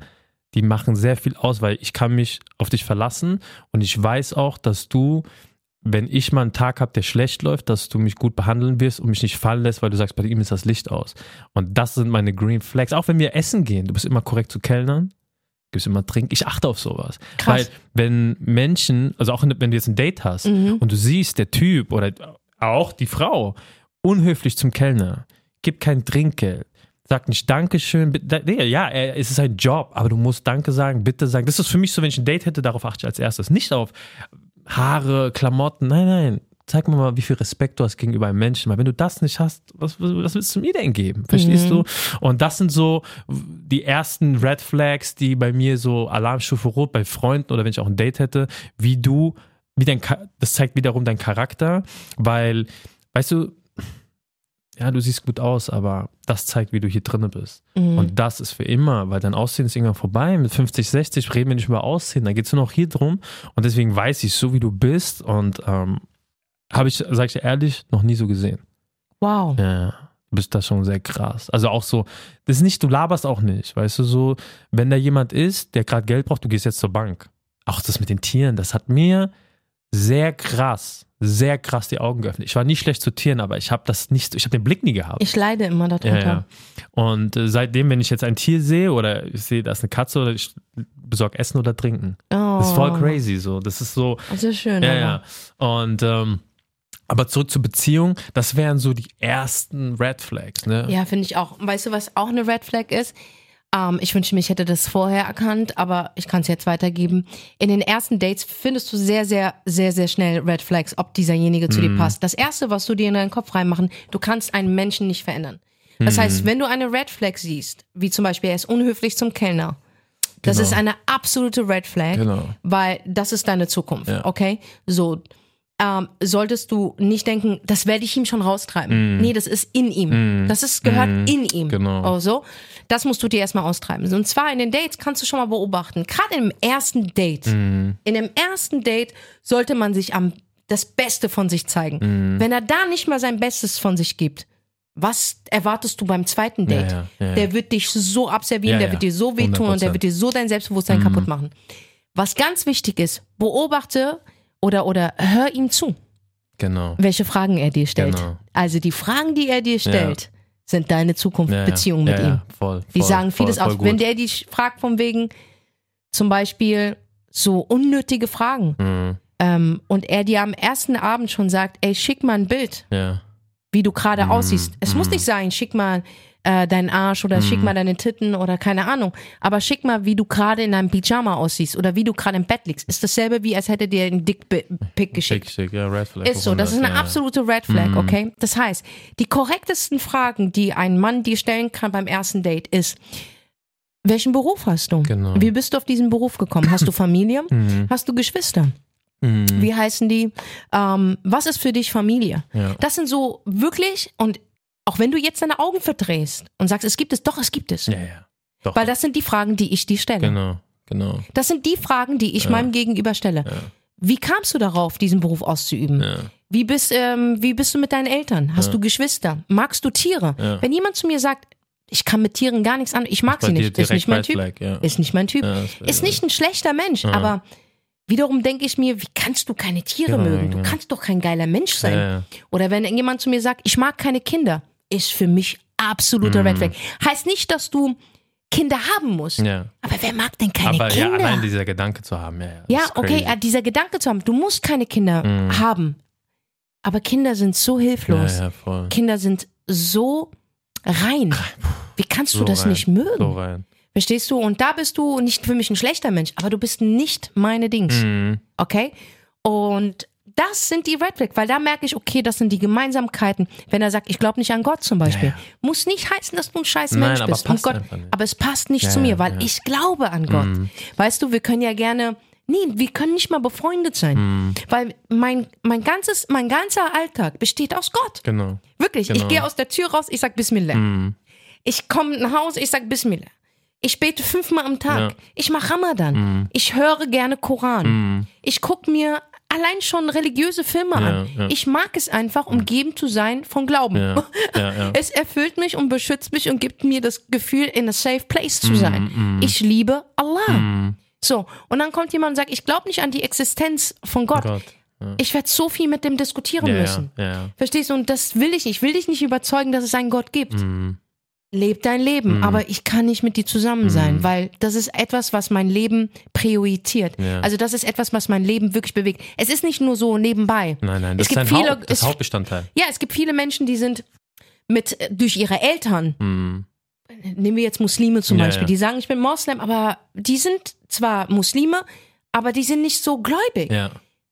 die machen sehr viel aus, weil ich kann mich auf dich verlassen und ich weiß auch, dass du, wenn ich mal einen Tag habe, der schlecht läuft, dass du mich gut behandeln wirst und mich nicht fallen lässt, weil du sagst, bei ihm ist das Licht aus. Und das sind meine Green Flags. Auch wenn wir essen gehen, du bist immer korrekt zu Kellnern, gibst immer Trink. Ich achte auf sowas. Krass. Weil wenn Menschen, also auch wenn du jetzt ein Date hast Mhm. und du siehst, der Typ oder auch die Frau, unhöflich zum Kellner, gibt kein Trinkgeld, sagt nicht Dankeschön, nee, ja, es ist ein Job, aber du musst Danke sagen, bitte sagen. Das ist für mich so, wenn ich ein Date hätte, darauf achte ich als erstes. Nicht auf Haare, Klamotten, nein, nein. Zeig mir mal, wie viel Respekt du hast gegenüber einem Menschen. Weil wenn du das nicht hast, was, was willst du mir denn geben? Verstehst du? Und das sind so die ersten Red Flags, die bei mir so Alarmstufe Rot bei Freunden oder wenn ich auch ein Date hätte, wie du, wie dein, das zeigt wiederum deinen Charakter, weil, weißt du, ja, du siehst gut aus, aber das zeigt, wie du hier drinne bist. Mhm. Und das ist für immer, weil dein Aussehen ist irgendwann vorbei. Mit 50, 60 reden wir nicht über Aussehen, dann geht es nur noch hier drum. Und deswegen weiß ich, so wie du bist und ähm, habe ich, sag ich dir ehrlich, noch nie so gesehen. Wow. Ja, du bist da schon sehr krass. Also auch so, das ist nicht, du laberst auch nicht, weißt du, so, wenn da jemand ist, der gerade Geld braucht, du gehst jetzt zur Bank. Auch das mit den Tieren, das hat mir sehr krass, sehr krass die Augen geöffnet. Ich war nie schlecht zu Tieren, aber ich habe das nicht, ich habe den Blick nie gehabt. Ich leide immer Ja, darunter. ja. Und äh, seitdem, wenn ich jetzt ein Tier sehe oder ich sehe, da ist eine Katze oder ich besorge Essen oder Trinken. Oh, Das ist voll crazy so. Das ist so, Das ist schön. ja, aber. ja. Und ähm, aber zurück zur Beziehung, das wären so die ersten Red Flags, ne? Ja, finde ich auch. Weißt du, was auch eine Red Flag ist? Ähm, ich wünsche mir, ich hätte das vorher erkannt, aber ich kann es jetzt weitergeben. In den ersten Dates findest du sehr, sehr, sehr, sehr schnell Red Flags, ob dieserjenige zu Mhm. dir passt. Das erste, was du dir in deinen Kopf reinmachen, du kannst einen Menschen nicht verändern. Das Mhm. heißt, wenn du eine Red Flag siehst, wie zum Beispiel, er ist unhöflich zum Kellner, das Genau. ist eine absolute Red Flag, Genau. weil das ist deine Zukunft, Ja. okay? So, ähm, solltest du nicht denken, das werde ich ihm schon raustreiben. Nee, das ist in ihm. Das ist, gehört in ihm. Mm. Genau. Also, das musst du dir erstmal austreiben. Und zwar in den Dates kannst du schon mal beobachten, gerade im ersten Date, Mm. in dem ersten Date sollte man sich am das Beste von sich zeigen. Mm. Wenn er da nicht mal sein Bestes von sich gibt, was erwartest du beim zweiten Date? Ja, ja, ja. Der wird dich so abservieren, der wird dir so wehtun und der 100%. wird dir so dein Selbstbewusstsein kaputt machen. Was ganz wichtig ist, beobachte oder, oder hör ihm zu, Genau. welche Fragen er dir stellt. Genau. Also die Fragen, die er dir stellt, sind deine Zukunft, Ja, ja. Mit ja, ihm. Ja, voll, Die voll, sagen vieles voll, aus. Wenn der dich fragt von wegen zum Beispiel so unnötige Fragen Mhm. ähm, und er dir am ersten Abend schon sagt, ey, schick mal ein Bild, wie du gerade Mhm. aussiehst. Es muss nicht sein, schick mal äh, deinen Arsch oder Mhm. schick mal deine Titten oder keine Ahnung, aber schick mal, wie du gerade in einem Pyjama aussiehst oder wie du gerade im Bett liegst. Ist dasselbe wie, als hätte dir ein Dickpick geschickt. Schick, schick, ja, Red Flag. Ist so, das ist eine 100, ja, absolute Red Flag, Mhm. okay? Das heißt, die korrektesten Fragen, die ein Mann dir stellen kann beim ersten Date, ist, welchen Beruf hast du? Genau. Wie bist du auf diesen Beruf gekommen? Hast du <laughs> Familie? Mhm. Hast du Geschwister? Mhm. Wie heißen die? Ähm, was ist für dich Familie? Ja. Das sind so wirklich, und auch wenn du jetzt deine Augen verdrehst und sagst, es gibt es, doch, es gibt es. Ja, ja. Doch. Weil das sind die Fragen, die ich dir stelle. genau, genau. Das sind die Fragen, die ich meinem Gegenüber stelle. Wie kamst du darauf, diesen Beruf auszuüben? Ja. Wie bist, ähm, wie bist du mit deinen Eltern? Hast du Geschwister? Magst du Tiere? Ja. Wenn jemand zu mir sagt, ich kann mit Tieren gar nichts an, ich mag sie nicht, ist nicht mein Typ. Flag, ja. Ist nicht mein Typ. Ja, das wär- ist nicht ein schlechter Mensch, aber wiederum denke ich mir, wie kannst du keine Tiere Genau, mögen? Du ja. kannst doch kein geiler Mensch sein. Ja, ja. Oder wenn jemand zu mir sagt, ich mag keine Kinder, ist für mich absoluter Mhm. Red Flag. Heißt nicht, dass du Kinder haben musst. Ja. Aber wer mag denn keine Aber ja, Kinder? allein dieser Gedanke zu haben, ja. ja, Ja, okay, äh, dieser Gedanke zu haben, du musst keine Kinder Mhm. haben. Aber Kinder sind so hilflos. Ja, ja. Kinder sind so rein. Wie kannst du So das rein. nicht mögen? So rein. Verstehst du? Und da bist du nicht für mich ein schlechter Mensch, aber du bist nicht meine Dings. Mhm. Okay? Und das sind die Red Flag, weil da merke ich, okay, das sind die Gemeinsamkeiten. Wenn er sagt, ich glaube nicht an Gott zum Beispiel, Ja, ja. muss nicht heißen, dass du ein scheiß Nein, Mensch aber bist. passt Gott, aber es passt nicht Ja, zu mir, weil ich glaube an Gott. Mhm. Weißt du, wir können ja gerne, nee, wir können nicht mal befreundet sein, Mhm. weil mein, mein ganzes, mein ganzer Alltag besteht aus Gott. Genau. Wirklich. Ich Genau. gehe aus der Tür raus, ich sag Bismillah. Mhm. Ich komme nach Hause, ich sag Bismillah. Ich bete fünfmal am Tag. Ja. Ich mache Ramadan. Mhm. Ich höre gerne Koran. Mhm. Ich gucke mir allein schon religiöse Filme an. ja. Ich mag es einfach, umgeben zu sein von Glauben. Ja. <laughs> Es erfüllt mich und beschützt mich und gibt mir das Gefühl, in a safe place zu sein. mm. Ich liebe Allah. Mhm. So, und dann kommt jemand und sagt, ich glaube nicht an die Existenz von Gott. Gott. Ich werde so viel mit dem diskutieren müssen. Verstehst du? Und das will ich nicht. Ich will dich nicht überzeugen, dass es einen Gott gibt. Leb dein Leben, Mhm. aber ich kann nicht mit dir zusammen sein, Mhm. weil das ist etwas, was mein Leben priorisiert. Ja. Also das ist etwas, was mein Leben wirklich bewegt. Es ist nicht nur so nebenbei. Nein, nein, Es das ist gibt ein viele- Haupt, das es- Hauptbestandteil. Ja, es gibt viele Menschen, die sind mit äh, durch ihre Eltern, Mhm. nehmen wir jetzt Muslime zum Ja, Beispiel, ja. die sagen, ich bin Moslem, aber die sind zwar Muslime, aber die sind nicht so gläubig.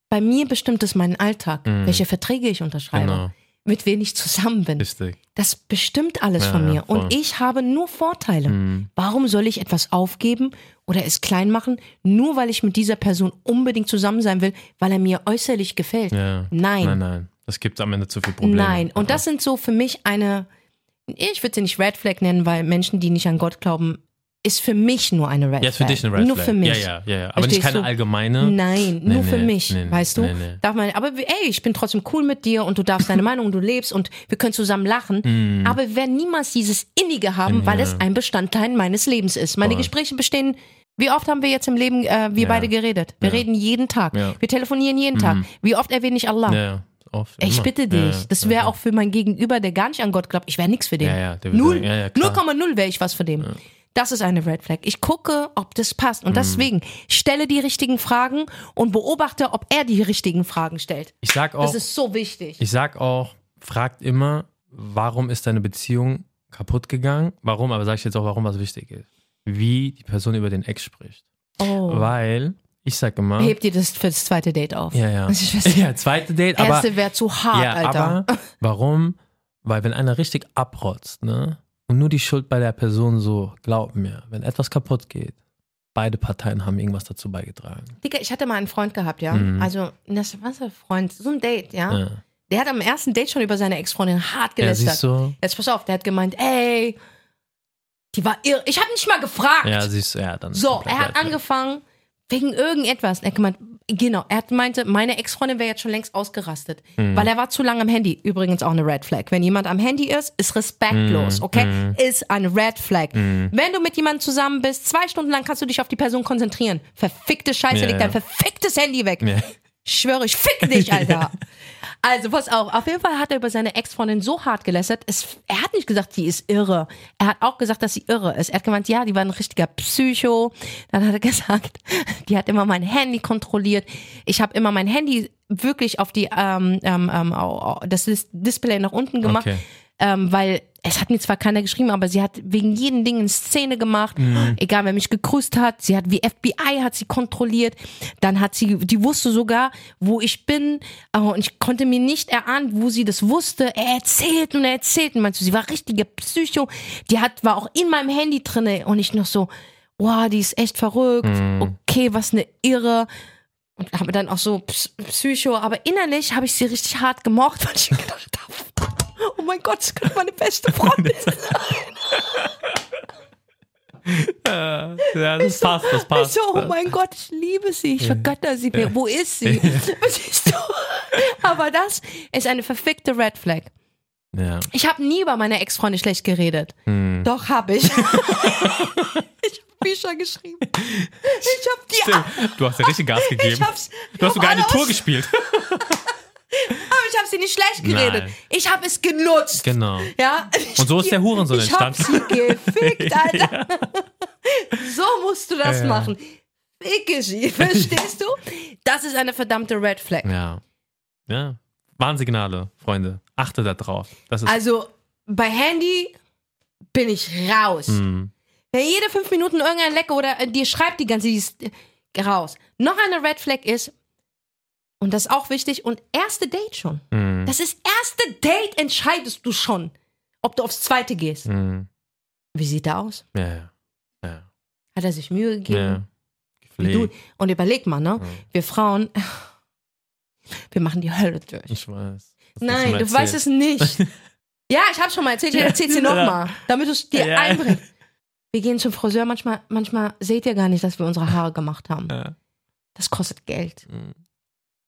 Bei mir bestimmt es meinen Alltag, Mhm. welche Verträge ich unterschreibe, genau. Mit wem ich zusammen bin. Richtig. Das bestimmt alles Ja, von ja, mir. voll. Und ich habe nur Vorteile. Mhm. Warum soll ich etwas aufgeben oder es klein machen, nur weil ich mit dieser Person unbedingt zusammen sein will, weil er mir äußerlich gefällt? Ja. Nein. Nein, nein. Das gibt am Ende zu viel Probleme. Nein. Und das sind so für mich eine, ich würde sie nicht Red Flag nennen, weil Menschen, die nicht an Gott glauben, ist für mich nur eine Red Ja, ist Flag. für dich eine Red Nur Flag. für mich. Ja, ja, ja. ja. Aber nicht Verstehst keine du? allgemeine. Nein, Nee, nur für nee, mich, nee, weißt du? Darf man, aber ey, ich bin trotzdem cool mit dir und du darfst deine <laughs> Meinung und du lebst und wir können zusammen lachen. Mhm. Aber wir werden niemals dieses Innige haben, weil Ja. es ein Bestandteil meines Lebens ist. Meine Voll. Gespräche bestehen. Wie oft haben wir jetzt im Leben, äh, wir Ja. beide geredet? Wir Ja. reden jeden Tag. Ja. Wir telefonieren jeden Tag. Wie oft erwähne ich Allah? Ja, ja. Oft, Ich immer. bitte dich. Ja, ja, das ja, wäre ja. auch für mein Gegenüber, der gar nicht an Gott glaubt. Ich wäre nichts für den. Ja, ja, Null. sagen, ja, ja, klar. 0,0 wäre ich was für den. Das ist eine Red Flag. Ich gucke, ob das passt. Und deswegen stelle die richtigen Fragen und beobachte, ob er die richtigen Fragen stellt. Ich sag auch, Das ist so wichtig. ich sag auch, fragt immer, warum ist deine Beziehung kaputt gegangen? Warum? Aber sag ich jetzt auch, warum was wichtig ist. Wie die Person über den Ex spricht. Oh. Weil, ich sag immer. Heb dir das für das zweite Date auf. Ja, ja. Ich weiß- <laughs> Ja, zweite Date, aber. Erste wäre zu hart, ja, Alter. aber warum? Weil wenn einer richtig abrotzt, ne? Und nur die Schuld bei der Person so, glaub mir, wenn etwas kaputt geht, beide Parteien haben irgendwas dazu beigetragen. Digga, ich hatte mal einen Freund gehabt, ja. Mhm. Also, das was ein Freund, so ein Date, ja. Ja, Der hat am ersten Date schon über seine Ex-Freundin hart ja gelästert. siehst du? Jetzt pass auf, der hat gemeint, ey, die war irre. Ich habe nicht mal gefragt. Ja, siehst du, ja, dann. so, er hat angefangen wegen irgendetwas. Er hat gemeint, genau, er meinte, meine Ex-Freundin wäre jetzt schon längst ausgerastet, Mhm. weil er war zu lange am Handy. Übrigens auch eine Red Flag. Wenn jemand am Handy ist, ist respektlos, Mhm. okay? Mhm. Ist eine Red Flag. Wenn du mit jemandem zusammen bist, zwei Stunden lang kannst du dich auf die Person konzentrieren. Verfickte Scheiße, Ja, leg dein verficktes Handy weg. Ja. Ich schwöre, ich fick dich, <laughs> Alter. Also, pass auf. Auf jeden Fall hat er über seine Ex-Freundin so hart gelästert. Es, er hat nicht gesagt, die ist irre. Er hat auch gesagt, dass sie irre ist. Er hat gemeint, ja, die war ein richtiger Psycho. Dann hat er <laughs> gesagt, die hat immer mein Handy kontrolliert. Ich habe immer mein Handy wirklich auf die ähm, ähm, ähm, das Dis- Display nach unten gemacht, Okay. ähm, weil es hat mir zwar keiner geschrieben, aber sie hat wegen jedem Ding eine Szene gemacht. Mhm. Egal, wer mich gegrüßt hat, sie hat wie FBI hat sie kontrolliert. Dann hat sie, die wusste sogar, wo ich bin. äh, Und ich konnte mir nicht erahnen, wo sie das wusste. Er erzählt und er erzählt. Und meinst du, sie war richtige Psycho. Die hat, war auch in meinem Handy drinne und ich noch so, wow, die ist echt verrückt. Mhm. Okay, was eine Irre. Und habe dann auch so Ps- Psycho, aber innerlich habe ich sie richtig hart gemocht, <laughs> weil ich gedacht habe, oh mein Gott, das könnte meine beste Freundin <laughs> sein. Ja, das passt, das passt. Ich so, oh mein Gott, ich liebe sie, ich vergötter sie. Wo ist sie? <laughs> Aber das ist eine verfickte Red Flag. Ja. Ich habe nie über meine Ex-Freunde schlecht geredet. Hm. Doch, habe ich. <laughs> ich habe Bücher geschrieben. Ich habe die. Stimmt. Du hast ja richtig Gas gegeben. Ich. Du hast sogar eine Tour gespielt. Aber ich habe sie nicht schlecht geredet. Nein. Ich habe es genutzt. Genau. Ja. Und so ist der Hurensohn ich hab entstanden. sie gefickt, <laughs> Alter. So musst du das Ja. machen. Ficke sie, <laughs> verstehst du? Das ist eine verdammte Red Flag. Ja. Ja. Warnsignale, Freunde. Achte da drauf. Das ist. Also bei Handy bin ich raus. Hm. Wenn jede fünf Minuten irgendein Lecker oder äh, dir schreibt die ganze, die ist raus. Noch eine Red Flag ist, und das ist auch wichtig, und erste Date schon. Hm. Das ist erste Date entscheidest du schon, ob du aufs zweite gehst. Hm. Wie sieht er aus? Ja, ja. Hat er sich Mühe gegeben? ja. Du, und überleg mal, ne? Ja. Wir Frauen, <laughs> wir machen die Hölle durch. Ich weiß. Nein, schon du weißt es nicht. <laughs> ja, ich hab's schon mal erzählt, ich erzähl's dir nochmal, damit du es dir Ja. einbringst. Wir gehen zum Friseur, manchmal, manchmal seht ihr gar nicht, dass wir unsere Haare gemacht haben. Das kostet Geld. Hm.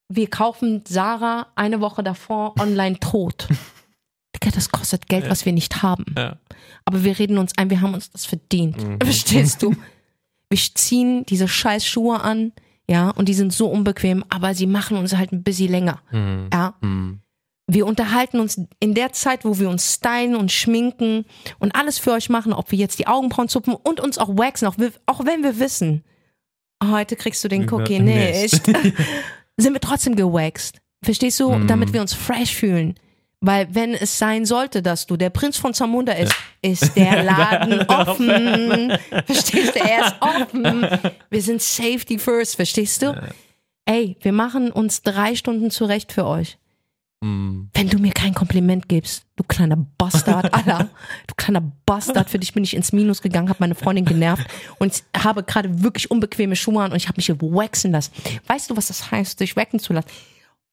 Wir kaufen Sarah eine Woche davor online tot. <laughs> Digga, das kostet Geld, was wir nicht haben. Ja. Aber wir reden uns ein, wir haben uns das verdient. Mhm. <laughs> Verstehst du? Wir ziehen diese scheiß Schuhe an, ja, und die sind so unbequem, aber sie machen uns halt ein bisschen länger, Hm. ja. Hm. Wir unterhalten uns in der Zeit, wo wir uns stylen und schminken und alles für euch machen, ob wir jetzt die Augenbrauen zupfen und uns auch waxen, auch, auch wenn wir wissen, heute kriegst du den Cookie nicht, <laughs> sind wir trotzdem gewaxt. Verstehst du? Mm. Damit wir uns fresh fühlen. Weil wenn es sein sollte, dass du der Prinz von Zamunda ist, ist der <laughs> Laden offen. Verstehst du? Er ist offen. Wir sind safety first, verstehst du? Ey, wir machen uns drei Stunden zurecht für euch. Hm. Wenn du mir kein Kompliment gibst, du kleiner Bastard, <laughs> Alter, du kleiner Bastard, für dich bin ich ins Minus gegangen, habe meine Freundin genervt und habe gerade wirklich unbequeme Schuhe an und ich habe mich hier waxen lassen. Weißt du, was das heißt, sich waxen zu lassen?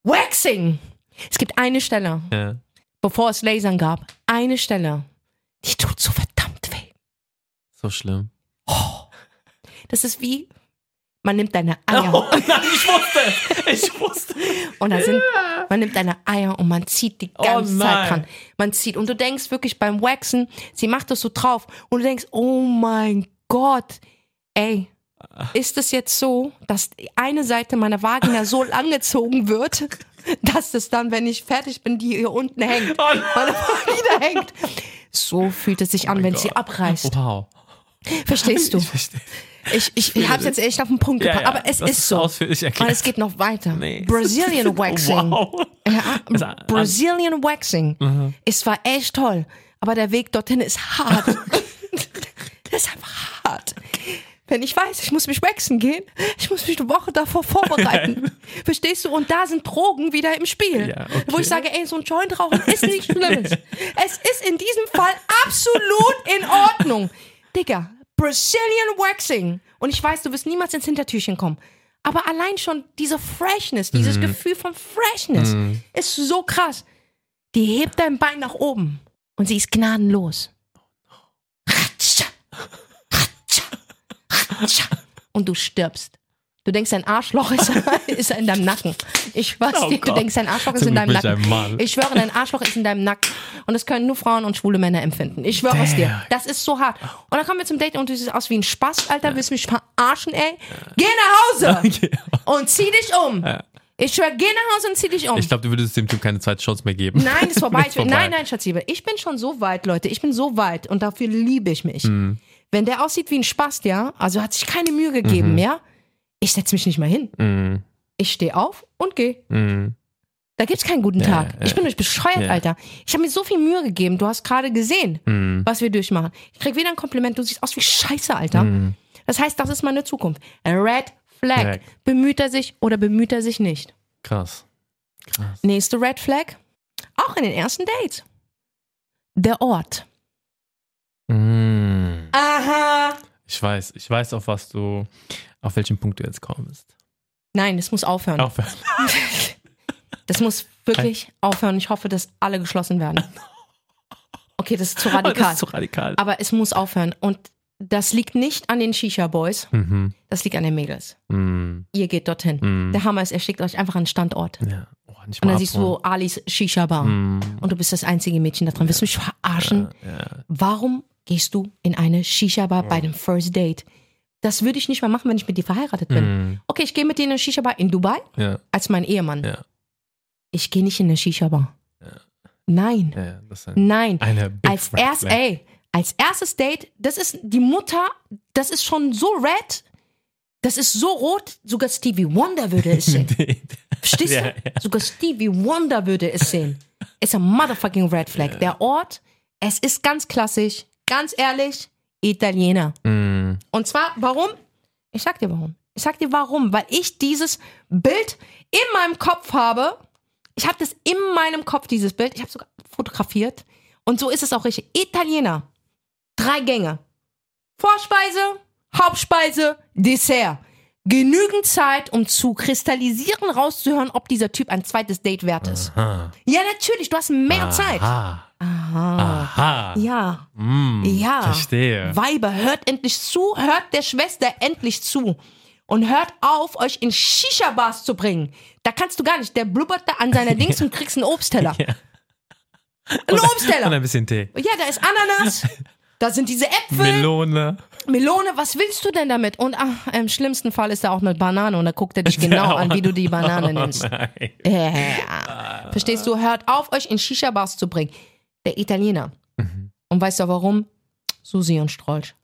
Waxing! Es gibt eine Stelle, Ja. bevor es Lasern gab, eine Stelle, die tut so verdammt weh. So schlimm. Das ist wie, man nimmt deine Eier Oh nein, ich wusste. Ich wusste Und da sind, man nimmt deine Eier und man zieht die ganze Oh Zeit dran. Man zieht. Und du denkst wirklich beim Waxen, sie macht das so drauf. Und du denkst, oh mein Gott, ey, ist es jetzt so, dass eine Seite meiner Vagina so <laughs> langgezogen wird, dass es dann, wenn ich fertig bin, die hier unten hängt. Oh. Meine Vagina hängt. So fühlt es sich an, wenn sie abreißt. Wow. Verstehst du? Ich verstehe. Ich, ich, ich hab's jetzt echt auf den Punkt Ja, gebracht. ja, aber es das ist so. ausführlich Und erklärt. es geht noch weiter. Nee. Brazilian <laughs> Waxing. Wow. Ja, Brazilian Waxing. Mhm. Es war echt toll. Aber der Weg dorthin ist hart. <laughs> der ist einfach hart. Wenn ich weiß, ich muss mich waxen gehen, ich muss mich eine Woche davor vorbereiten. <laughs> Verstehst du? Und da sind Drogen wieder im Spiel. Ja, okay. Wo ich sage, ey, so ein Joint rauchen ist nicht schlimm. es ist in diesem Fall absolut in Ordnung. Digga, Brazilian Waxing. Und ich weiß, du wirst niemals ins Hintertürchen kommen. Aber allein schon diese Freshness, dieses Gefühl von Freshness ist so krass. Die hebt dein Bein nach oben und sie ist gnadenlos. Und du stirbst. Du denkst, dein Arschloch ist, <laughs> ist in deinem Nacken. Ich schwör's Oh dir, du Gott. denkst, dein Arschloch ist in deinem Nacken. Ich schwöre, dein Arschloch ist in deinem Nacken. Und das können nur Frauen und schwule Männer empfinden. Ich schwöre es dir. Das ist so hart. Und dann kommen wir zum Date und du siehst aus wie ein Spast, Alter. Willst du mich verarschen, ey? Geh nach Hause <laughs> Okay. und zieh dich um. Ich schwöre, geh nach Hause und zieh dich um. Ich glaube, du würdest dem Typ keine zweite Chance mehr geben. Nein, ist <laughs> vorbei. Ist vorbei. Nein, nein, Schatziebe. Ich bin schon so weit, Leute. Ich bin so weit und dafür liebe ich mich. Mhm. Wenn der aussieht wie ein Spast, ja, also hat sich keine Mühe gegeben, ja, ich setze mich nicht mal hin. Mm, Ich stehe auf und gehe. mm. Da gibt's keinen guten Tag. ja. Ich bin euch bescheuert, Ja. Alter. Ich habe mir so viel Mühe gegeben. Du hast gerade gesehen, Mm. was wir durchmachen. Ich krieg wieder ein Kompliment. Du siehst aus wie Scheiße, Alter. Mm. Das heißt, das ist meine Zukunft. A Red Flag. Flag. Bemüht er sich oder bemüht er sich nicht? Krass. Krass. Nächste Red Flag. Auch in den ersten Dates. Der Ort. Mm. Aha. Ich weiß, ich weiß, auf was du, auf welchen Punkt du jetzt kommst. Nein, das muss aufhören. Aufhören. <laughs> Das muss wirklich aufhören. Ich hoffe, dass alle geschlossen werden. <laughs> Okay, das ist zu Das radikal. ist zu radikal. Aber es muss aufhören. Und das liegt nicht an den Shisha-Boys, Mhm. das liegt an den Mädels. Mhm. Ihr geht dorthin. Mhm. Der Hammer ist, er schickt euch einfach einen Standort. Ja. Oh, Und dann siehst du Alis Shisha-Bar. Mhm. Und du bist das einzige Mädchen da drin. Willst du mich verarschen? Ja. Warum gehst du in eine Shisha-Bar bei dem First Date? Das würde ich nicht mal machen, wenn ich mit dir verheiratet bin. Mhm. Okay, ich gehe mit dir in eine Shisha-Bar in Dubai Ja. als mein Ehemann. Ja. Ich gehe nicht in eine Shisha-Bar. Nein, Ja, ja, ein, nein. Als erst, ey, als erstes Date, das ist die Mutter, das ist schon so red, das ist so rot, sogar Stevie Wonder würde es sehen. <laughs> Verstehst Ja, du? ja. Sogar Stevie Wonder würde es sehen. Ist ein motherfucking Red Flag. Der Ort, es ist ganz klassisch, ganz ehrlich, Italiener. Mhm. Und zwar, warum? Ich sag dir warum. Ich sag dir warum, weil ich dieses Bild in meinem Kopf habe. Ich habe das in meinem Kopf, dieses Bild. Ich habe sogar fotografiert. Und so ist es auch richtig. Italiener. Drei Gänge. Vorspeise, Hauptspeise, Dessert. Genügend Zeit, um zu kristallisieren, rauszuhören, ob dieser Typ ein zweites Date wert ist. Aha. Ja, natürlich, du hast mehr Zeit. Aha. Aha. Ja. Mm, Ja. Verstehe. Weiber, hört endlich zu, hört der Schwester endlich zu. Und hört auf, euch in Shisha-Bars zu bringen. Da kannst du gar nicht. Der blubbert da an seiner <laughs> Dings und kriegst einen Obstteller. Ja. Ein Und Obstteller. ein bisschen Tee. Ja, da ist Ananas. Da sind diese Äpfel. Melone. Melone, was willst du denn damit? Und ach, im schlimmsten Fall ist da auch eine Banane und da guckt er dich genau <laughs> an, wie du die Banane. Oh nein. Ja. Verstehst du? Hört auf, euch in Shisha-Bars zu bringen. Der Italiener. Und weißt du warum? Susi und Strolch.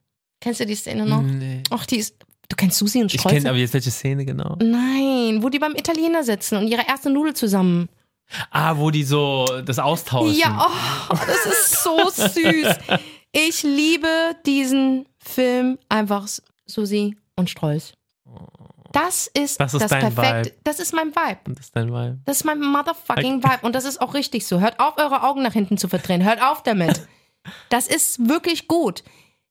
Kennst du die Szene noch? Nee. Ach, die ist. Du kennst Susi und Ich Strolch? kenne aber jetzt welche Szene genau. Nein, wo die beim Italiener sitzen und ihre erste Nudel zusammen. Ah, wo die so das austauschen. Ja, oh, das ist so <laughs> süß. Ich liebe diesen Film einfach Susi und Strolch. Das ist Das das, ist dein perfekte. Vibe. Das ist mein Vibe. Das ist dein Vibe. Das ist mein motherfucking Vibe. Und das ist auch richtig so. Hört auf, eure Augen nach hinten zu verdrehen. Hört auf damit. <laughs> Das ist wirklich gut.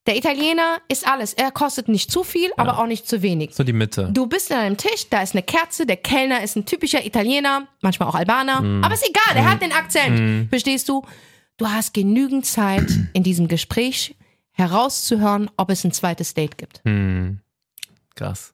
Der Italiener ist alles. Er kostet nicht zu viel, aber auch nicht zu wenig. So die Mitte. Du bist an einem Tisch, da ist eine Kerze, der Kellner ist ein typischer Italiener, manchmal auch Albaner, aber ist egal, der hat den Akzent. Verstehst du? Du hast genügend Zeit in diesem Gespräch herauszuhören, ob es ein zweites Date gibt. Hm. Krass.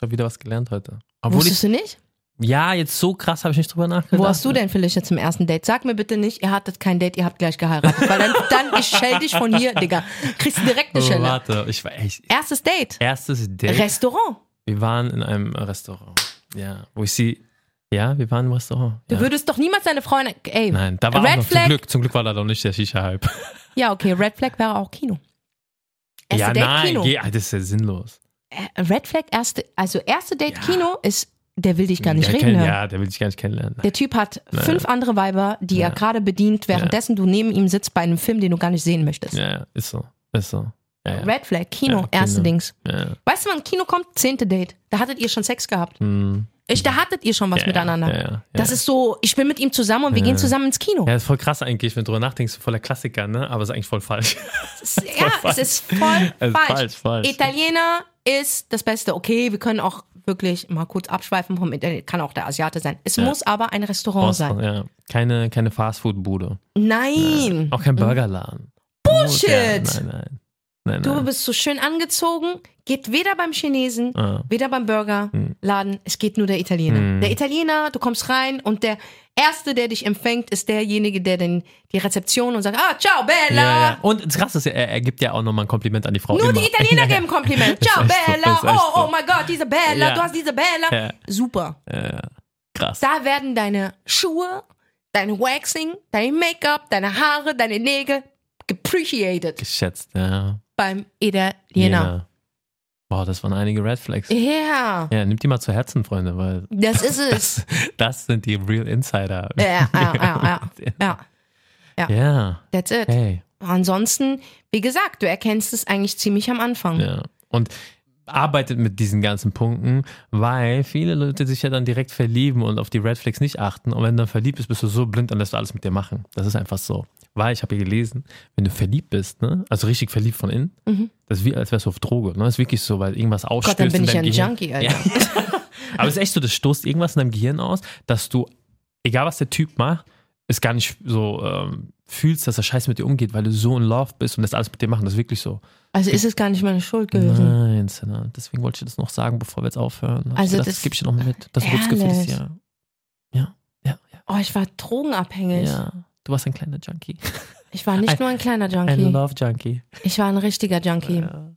Ich habe wieder was gelernt heute. Obwohl Wusstest ich, du nicht? ja, jetzt so krass habe ich nicht drüber nachgedacht. Wo hast du denn vielleicht zum ersten Date? Sag mir bitte nicht, ihr hattet kein Date, ihr habt gleich geheiratet. Weil dann, dann ich schell dich von hier, Digga. Kriegst du direkt eine Oh, Schelle. warte, ich war echt. Erstes Date. Erstes Date. Restaurant. wir waren in einem Restaurant. Ja, wo ich sie. Ja, wir waren im Restaurant. Du Ja. würdest doch niemals deine Freundin. Ey, Nein, da war Red auch noch, Flag. zum Glück, zum Glück war da noch nicht der Shisha-Hype. Ja, okay, Red Flag wäre auch Kino. Erste Ja, Date nein, Kino. geh, das ist ja sinnlos. Äh, Red Flag, erste, also erste Date Kino ist, der will dich gar nicht ja, reden. Ja, der will dich gar nicht kennenlernen. Der Typ hat fünf andere Weiber, die er Ja. gerade bedient, währenddessen du neben ihm sitzt bei einem Film, den du gar nicht sehen möchtest. Ja, ja, ist so. Ist so. Ja, ja. Red Flag, Kino, Ja, erste Kino. Dings. ja. Weißt du, wann Kino kommt? Zehnte Date. Da hattet ihr schon Sex gehabt. Hm. Ich, da hattet ihr schon was ja, miteinander. Ja, ja, ja. Das ist so, ich bin mit ihm zusammen und wir gehen zusammen ins Kino. Ja, das ist voll krass eigentlich, wenn du drüber nachdenkst, voller Klassiker, ne? Aber ist eigentlich voll falsch. Ist, <laughs> ja, es ist voll Es ist falsch. falsch, falsch. Italiener ist das Beste. Okay, wir können auch wirklich mal kurz abschweifen vom Italiener. Kann auch der Asiate sein. Es muss aber ein Restaurant sein. Ja. Keine, keine Fastfood-Bude. Nein. Auch kein Burgerladen. Bullshit. Ja, nein, nein. Nein, Du bist so schön angezogen, geht weder beim Chinesen, Ah. weder beim Burgerladen, es geht nur der Italiener. Hm. Der Italiener, du kommst rein und der Erste, der dich empfängt, ist derjenige, der den, die Rezeption und sagt, ah, ciao, Bella. Ja, ja. Und das Krasse ist, er, er gibt ja auch nochmal ein Kompliment an die Frau. Nur immer. die Italiener geben Kompliment. <laughs> Ciao, so, Bella. ist echt Oh, so. oh mein Gott, diese Bella, Ja. du hast diese Bella. Super. Krass. Da werden deine Schuhe, dein Waxing, dein Make-up, deine Haare, deine Nägel appreciated Geschätzt, ja. Beim Italiener. Jena. Wow, das waren einige Red Flags. Ja, Ja, nimmt die mal zu Herzen, Freunde, weil das <laughs> ist es. das, das sind die Real Insider. Ja, ja, <laughs> ja, ja. Ja, Ja, that's it. hey. Ansonsten, wie gesagt, du erkennst es eigentlich ziemlich am Anfang. Ja. Und arbeitet mit diesen ganzen Punkten, weil viele Leute sich ja dann direkt verlieben und auf die Red Flags nicht achten. Und wenn du dann verliebt bist, bist du so blind, dann lässt du alles mit dir machen. Das ist einfach so. Weil ich habe hier gelesen, wenn du verliebt bist, ne, also richtig verliebt von innen, das ist wie, als wärst du auf Droge. Ne? Das ist wirklich so, weil irgendwas ausstößt. Mhm. Gott, dann bin in ich ja ein Gehirn. Junkie, Alter. Ja. <laughs> Aber es ist echt so, das stoßt irgendwas in deinem Gehirn aus, dass du, egal was der Typ macht, es gar nicht so ähm, fühlst, dass er scheiße mit dir umgeht, weil du so in Love bist und das alles mit dir machen. Das ist wirklich so. Also ist es gar nicht meine Schuld gewesen. Nein, Senna. Deswegen wollte ich das noch sagen, bevor wir jetzt aufhören. Also das- das gebe ich dir noch mit. Das dieses Ehrlich? Jahr. Ja, ja, ja. Oh, ich war drogenabhängig. Ja, du warst ein kleiner Junkie. Ich war nicht Ein- nur ein kleiner Ein Junkie. Love Junkie. Ich war ein richtiger Junkie. Ja.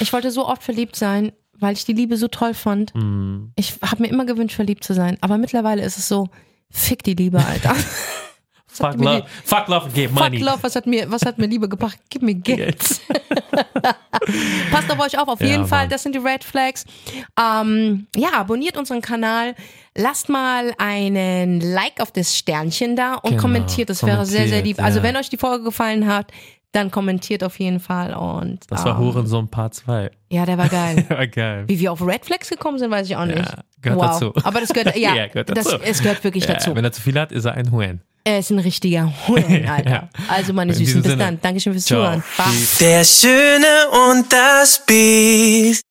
Ich wollte so oft verliebt sein, weil ich die Liebe so toll fand. Mm. Ich habe mir immer gewünscht, verliebt zu sein. Aber mittlerweile ist es so, fick die Liebe, Alter. <laughs> Fuck mir love, fuck love and give Fuck money. love, was hat mir, was hat mir Liebe gebracht? Gib mir Geld. <laughs> Passt auf euch auf, auf Ja, jeden Fall. Mann. Das sind die Red Flags. Ähm, ja, abonniert unseren Kanal. Lasst mal einen Like auf das Sternchen da und Genau, kommentiert. Das wäre sehr, sehr lieb. kommentiert, Also ja. wenn euch die Folge gefallen hat, dann kommentiert auf jeden Fall. Und Das war ähm, Hurensohn Part 2. Ja, der war geil. <laughs> War geil. Wie wir auf Red Flags gekommen sind, weiß ich auch nicht. Ja, gehört wow. dazu. <laughs> Aber das gehört, ja, <laughs> Ja, gehört das, dazu. es gehört wirklich Ja, dazu. wenn er zu viel hat, ist er ein Huren. Er ist ein richtiger Huren, Alter. Ja. Also meine In Süßen, bis Sinne. dann. Dankeschön fürs Ciao. Zuhören. Bye. Der Schöne und das Biest.